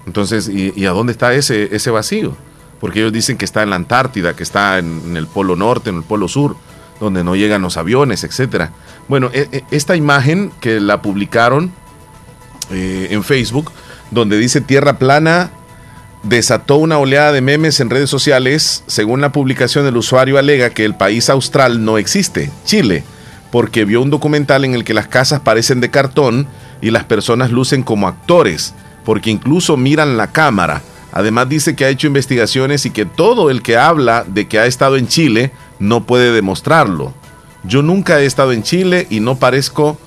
Entonces, ¿y, y a dónde está ese, ese vacío? Porque ellos dicen que está en la Antártida, que está en, en el Polo Norte, en el Polo Sur, donde no llegan los aviones, etcétera. Bueno, e- e- esta imagen que la publicaron eh, en Facebook, donde dice Tierra plana, desató una oleada de memes en redes sociales. Según la publicación, el usuario alega que el país austral no existe, Chile, porque vio un documental en el que las casas parecen de cartón y las personas lucen como actores, porque incluso miran la cámara. Además dice que ha hecho investigaciones y que todo el que habla de que ha estado en Chile no puede demostrarlo. Yo nunca he estado en Chile y no parezco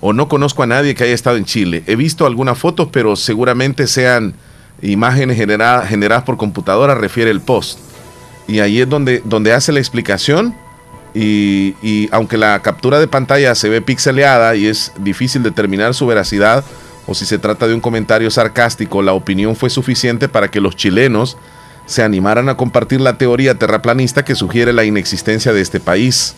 o no conozco a nadie que haya estado en Chile. He visto algunas fotos, pero seguramente sean imágenes genera- generadas por computadora, refiere el post. Y ahí es donde, donde hace la explicación. Y, y aunque la captura de pantalla se ve pixeleada y es difícil determinar su veracidad o si se trata de un comentario sarcástico, la opinión fue suficiente para que los chilenos se animaran a compartir la teoría terraplanista que sugiere la inexistencia de este país.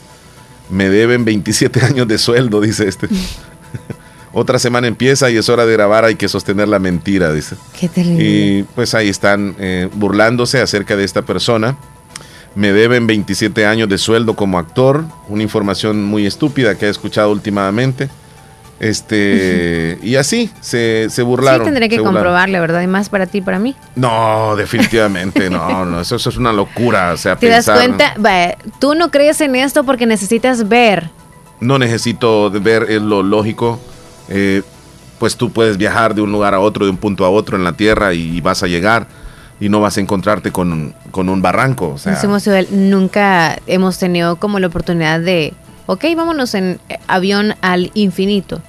Me deben 27 años de sueldo, dice este. Otra semana empieza y es hora de grabar, hay que sostener la mentira, dice. Qué terrible. Y pues ahí están eh, burlándose acerca de esta persona. Me deben 27 años de sueldo como actor, una información muy estúpida que he escuchado últimamente. Este, y así se, se burlaron. sí, tendré que comprobarle, ¿verdad? Y más para ti para mí. No, definitivamente, no, no, eso, eso es una locura. O sea, ¿Te das cuenta? Tú no crees en esto porque necesitas ver. no necesito ver eh, lo lógico. Eh, pues tú puedes viajar de un lugar a otro, de un punto a otro en la Tierra y, vas a llegar y no vas a encontrarte con, con un barranco. O sea, nunca hemos tenido como la oportunidad de, ok, vámonos en avión al infinito.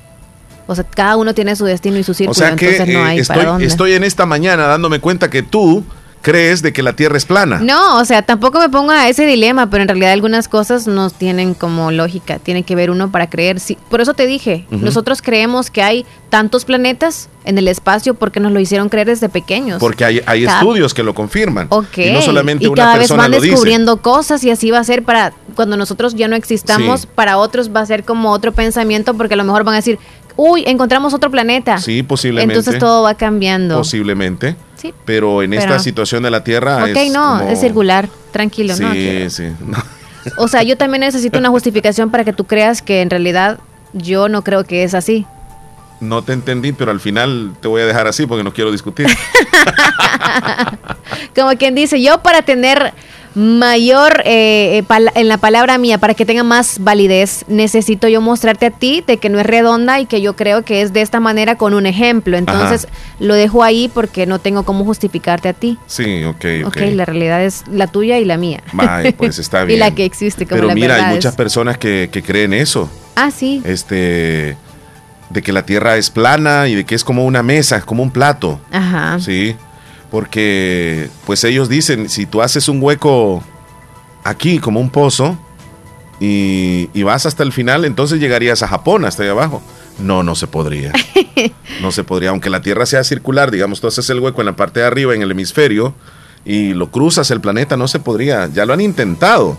O sea, cada uno tiene su destino y su círculo, o sea que, entonces no eh, hay estoy, para dónde. Estoy en esta mañana dándome cuenta que tú crees de que la Tierra es plana. No, o sea, tampoco me pongo a ese dilema, pero en realidad algunas cosas no tienen como lógica, tiene que ver uno para creer. Sí, por eso te dije, nosotros creemos que hay tantos planetas en el espacio porque nos lo hicieron creer desde pequeños. Porque hay, hay estudios que lo confirman. Ok. Y no solamente y una cada vez van lo dice. descubriendo cosas y así va a ser para cuando nosotros ya no existamos, Sí. para otros va a ser como otro pensamiento porque a lo mejor van a decir, uy, encontramos otro planeta. Sí, posiblemente. Entonces todo va cambiando. Posiblemente. Sí. Pero en esta situación de la Tierra Ok, es no, como- es circular, tranquilo, Sí, ¿no? quiero. sí. no. O sea, yo también necesito una justificación para que tú creas que en realidad yo no creo que es así. No te entendí, pero al final te voy a dejar así porque no quiero discutir. Como quien dice, yo para tener mayor eh, eh, en la palabra mía, para que tenga más validez, necesito yo mostrarte a ti de que no es redonda y que yo creo que es de esta manera con un ejemplo. Entonces lo dejo ahí porque no tengo cómo justificarte a ti. Sí, ok, ok. Ok, la realidad es la tuya y la mía. Vaya, pues está y bien. la que existe como Pero la mira, hay es. muchas personas que, que creen eso. Ah, sí. Este, de que la Tierra es plana y de que es como una mesa, como un plato. Ajá. Sí, porque pues ellos dicen, si tú haces un hueco aquí como un pozo y, y vas hasta el final, entonces llegarías a Japón, hasta ahí abajo. No, no se podría. No se podría, aunque la Tierra sea circular, digamos, tú haces el hueco en la parte de arriba, en el hemisferio, y lo cruzas el planeta, no se podría. Ya lo han intentado,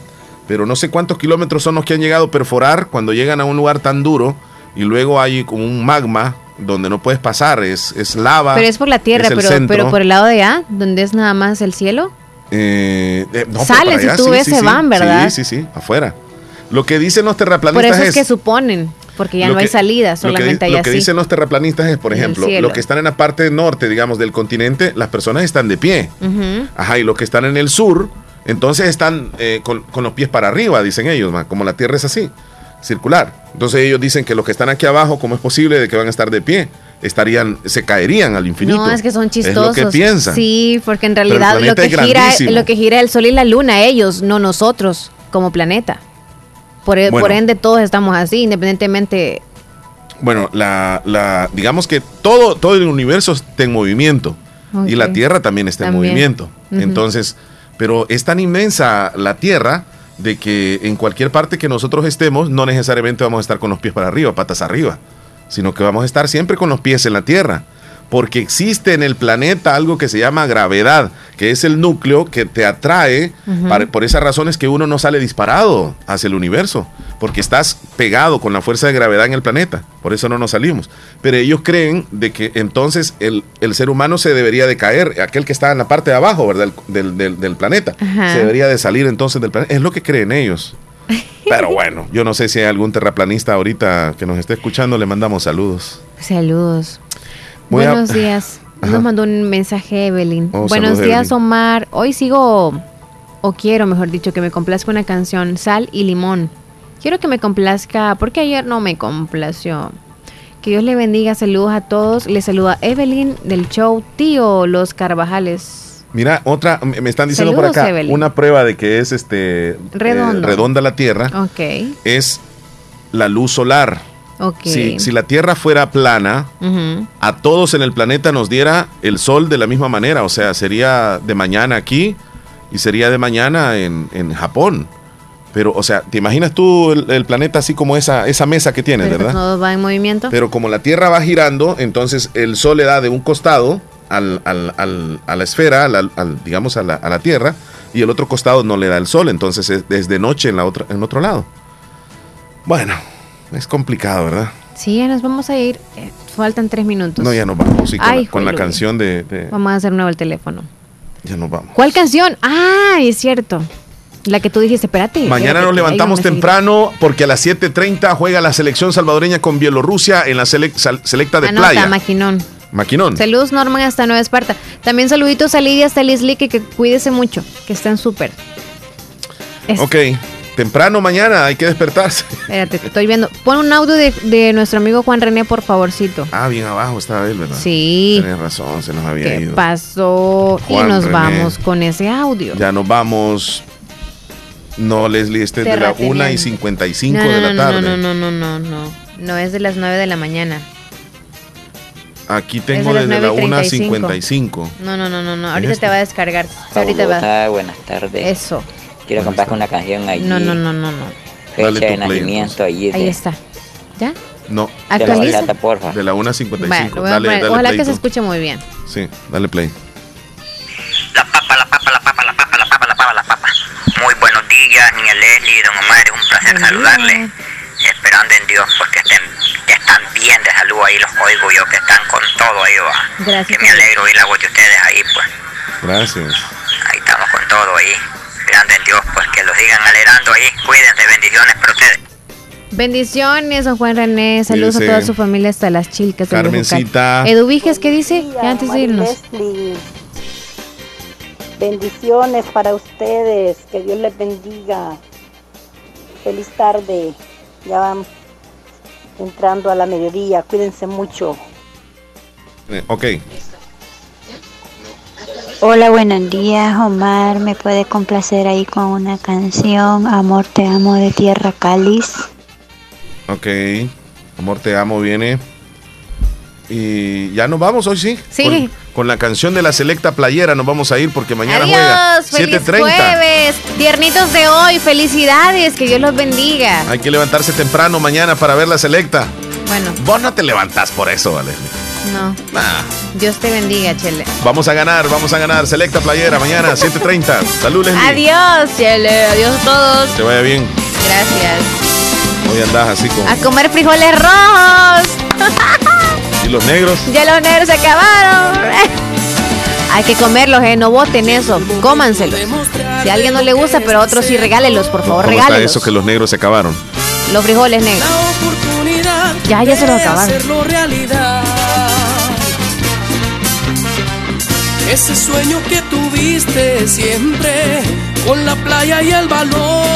pero no sé cuántos kilómetros son los que han llegado a perforar cuando llegan a un lugar tan duro y luego hay como un magma donde no puedes pasar, es, es lava. Pero es por la tierra, pero, pero por el lado de allá, donde es nada más el cielo. Eh, eh, no, allá, tú ves, se van, ¿verdad? Sí, sí, sí, afuera. Lo que dicen los Por terraplanistas eso es que suponen, porque ya lo no hay salida, lo solamente hay Lo que así. dicen los terraplanistas es, por ejemplo, los que están en la parte norte, digamos, del continente, las personas están de pie. Ujú. Ajá, y los que están en el sur, entonces están eh, con, con los pies para arriba, dicen ellos, ma, como la Tierra es así, circular. Entonces ellos dicen que los que están aquí abajo, ¿cómo es posible de que van a estar de pie? Estarían, se caerían al infinito. No, es que son chistosos. Es lo que piensan. Sí, porque en realidad lo que, gira, lo que gira el sol y la luna, ellos, no nosotros, como planeta. Por, e- Bueno. por ende, todos estamos así, independientemente. Bueno, la, la, digamos que todo, todo el universo está en movimiento y la Tierra también está También. en movimiento. Entonces, pero es tan inmensa la Tierra de que en cualquier parte que nosotros estemos, no necesariamente vamos a estar con los pies para arriba, patas arriba, sino que vamos a estar siempre con los pies en la Tierra. Porque existe en el planeta algo que se llama gravedad, que es el núcleo que te atrae. Para- por esas razones que uno no sale disparado hacia el universo, porque estás pegado con la fuerza de gravedad en el planeta. Por eso no nos salimos. Pero ellos creen de que entonces el, el ser humano se debería de caer, aquel que está en la parte de abajo ¿verdad? del, del- del planeta. Se debería de salir entonces del planeta. Es lo que creen ellos. Pero bueno, yo no sé si hay algún terraplanista ahorita que nos esté escuchando, le mandamos saludos. Saludos. Voy a- Buenos días. Ajá. Nos mandó un mensaje Evelyn. Oh, Buenos saludos, días, Evelyn. Omar. Hoy sigo, o quiero, mejor dicho, que me complazca una canción, Sal y Limón. Quiero que me complazca, porque ayer no me complació. Que Dios le bendiga, saludos a todos. Le saluda Evelyn del show Tío Los Carvajales. Mira, otra, me están diciendo Saludos, por acá, Evelyn. una prueba de que es este eh, redonda la Tierra Ok, es la luz solar. Ok. Si, si la Tierra fuera plana, Ujú. a todos en el planeta nos diera el sol de la misma manera. O sea, sería de mañana aquí y sería de mañana en, en Japón. Pero, o sea, ¿te imaginas tú el, el planeta así como esa, esa mesa que tienes, Pero pues verdad? todo va en movimiento. Pero como la Tierra va girando, entonces el Sol le da de un costado al- al- al- a la esfera, al- al- digamos a la, a la Tierra, y el otro costado no le da el Sol, entonces es, es de noche en, la otra, en otro lado. Bueno, es complicado, ¿verdad? Sí, ya nos vamos a ir. Eh, faltan tres minutos. No, ya nos vamos. sí, con, Ay, la, con la canción de, de- Vamos a hacer nuevo el teléfono. Ya nos vamos. ¿Cuál canción? Ah, es cierto. La que tú dijiste, espérate. Mañana nos levantamos temprano porque a las 7.30 juega la selección salvadoreña con Bielorrusia en la selec- selecta de Anota, playa. maquinón. Maquinón. Saludos, Norman, hasta Nueva Esparta. También saluditos a Lidia, hasta Lisli, que, que cuídese mucho, que están súper. Ok. Temprano mañana hay que despertarse. Espérate, estoy viendo. Pon un audio de, de nuestro amigo Juan René, por favorcito. Ah, bien abajo estaba él, ¿verdad? Sí. Tienes razón, se nos había ¿Qué ido. pasó? Juan y nos René. vamos con ese audio. Ya nos vamos. No, Leslie, este es de la 1 y 55 no, no, de la tarde. No, no, no, no, no, no. No es de las 9 de la mañana. Aquí tengo las desde la 1 a 9:35. 55. No, no, no, no, no. Ahorita este? te va a descargar. Ahorita va. Bogotá, buenas tardes. Eso. Quiero compartir una canción allí. No, no, no, no, no. Fecha Dale tu de play, nacimiento allí. Ahí está. ¿Ya? No. Actualiza. De la porfa. De la 1 a 55. Bueno, dale, poner- dale ojalá play que se escuche muy bien. Sí, dale play. Muy buenos días, niña Leslie, don Omar, es un placer saludarles. Esperando en Dios pues que estén, que están bien de salud ahí, los oigo yo, que están con todo ahí, va. Gracias. Que me alegro oír la voz de ustedes ahí, pues. Gracias. Ahí estamos con todo ahí. En Dios pues que los sigan alegrando ahí. Cuídense, bendiciones para ustedes. Bendiciones, don Juan René. Saludos Cuídese. a toda su familia hasta las chilcas. Carmencita. Bejucal. Edu Viges, ¿qué dice? Ya antes de irnos. Leslie. Bendiciones para ustedes, que Dios les bendiga. Feliz tarde, ya vamos entrando a la mediodía, cuídense mucho. Ok. Hola, buenos días, Omar. ¿Me puede complacer ahí con una canción, Amor te amo de Tierra Cáliz? Ok. Amor, te amo, viene. Y ya nos vamos hoy, sí. Sí. Con, con la canción de la selecta playera nos vamos a ir porque mañana juega. Adiós, feliz 7:30. jueves. Tiernitos de hoy, felicidades, que Dios los bendiga. Hay que levantarse temprano mañana para ver la selecta. Bueno, Vos no te levantás por eso, vale. No. Nah. Dios te bendiga, Chele. Vamos a ganar, vamos a ganar. Selecta playera mañana, 7:30. Salud, Leslie. Adiós, Chele. Adiós a todos. Te vaya bien. Gracias. Hoy andás así como. A comer frijoles rojos. ¿Y los negros? Ya los negros se acabaron. Hay que comerlos, eh. No voten eso. Cómanselos. Si a alguien no le gusta, pero a otros sí regálelos, por favor, ¿Cómo está regálelos. eso que los negros se acabaron? Los frijoles negros. Ya, ya se los acabaron. Ese sueño que tuviste siempre con la playa y el balón.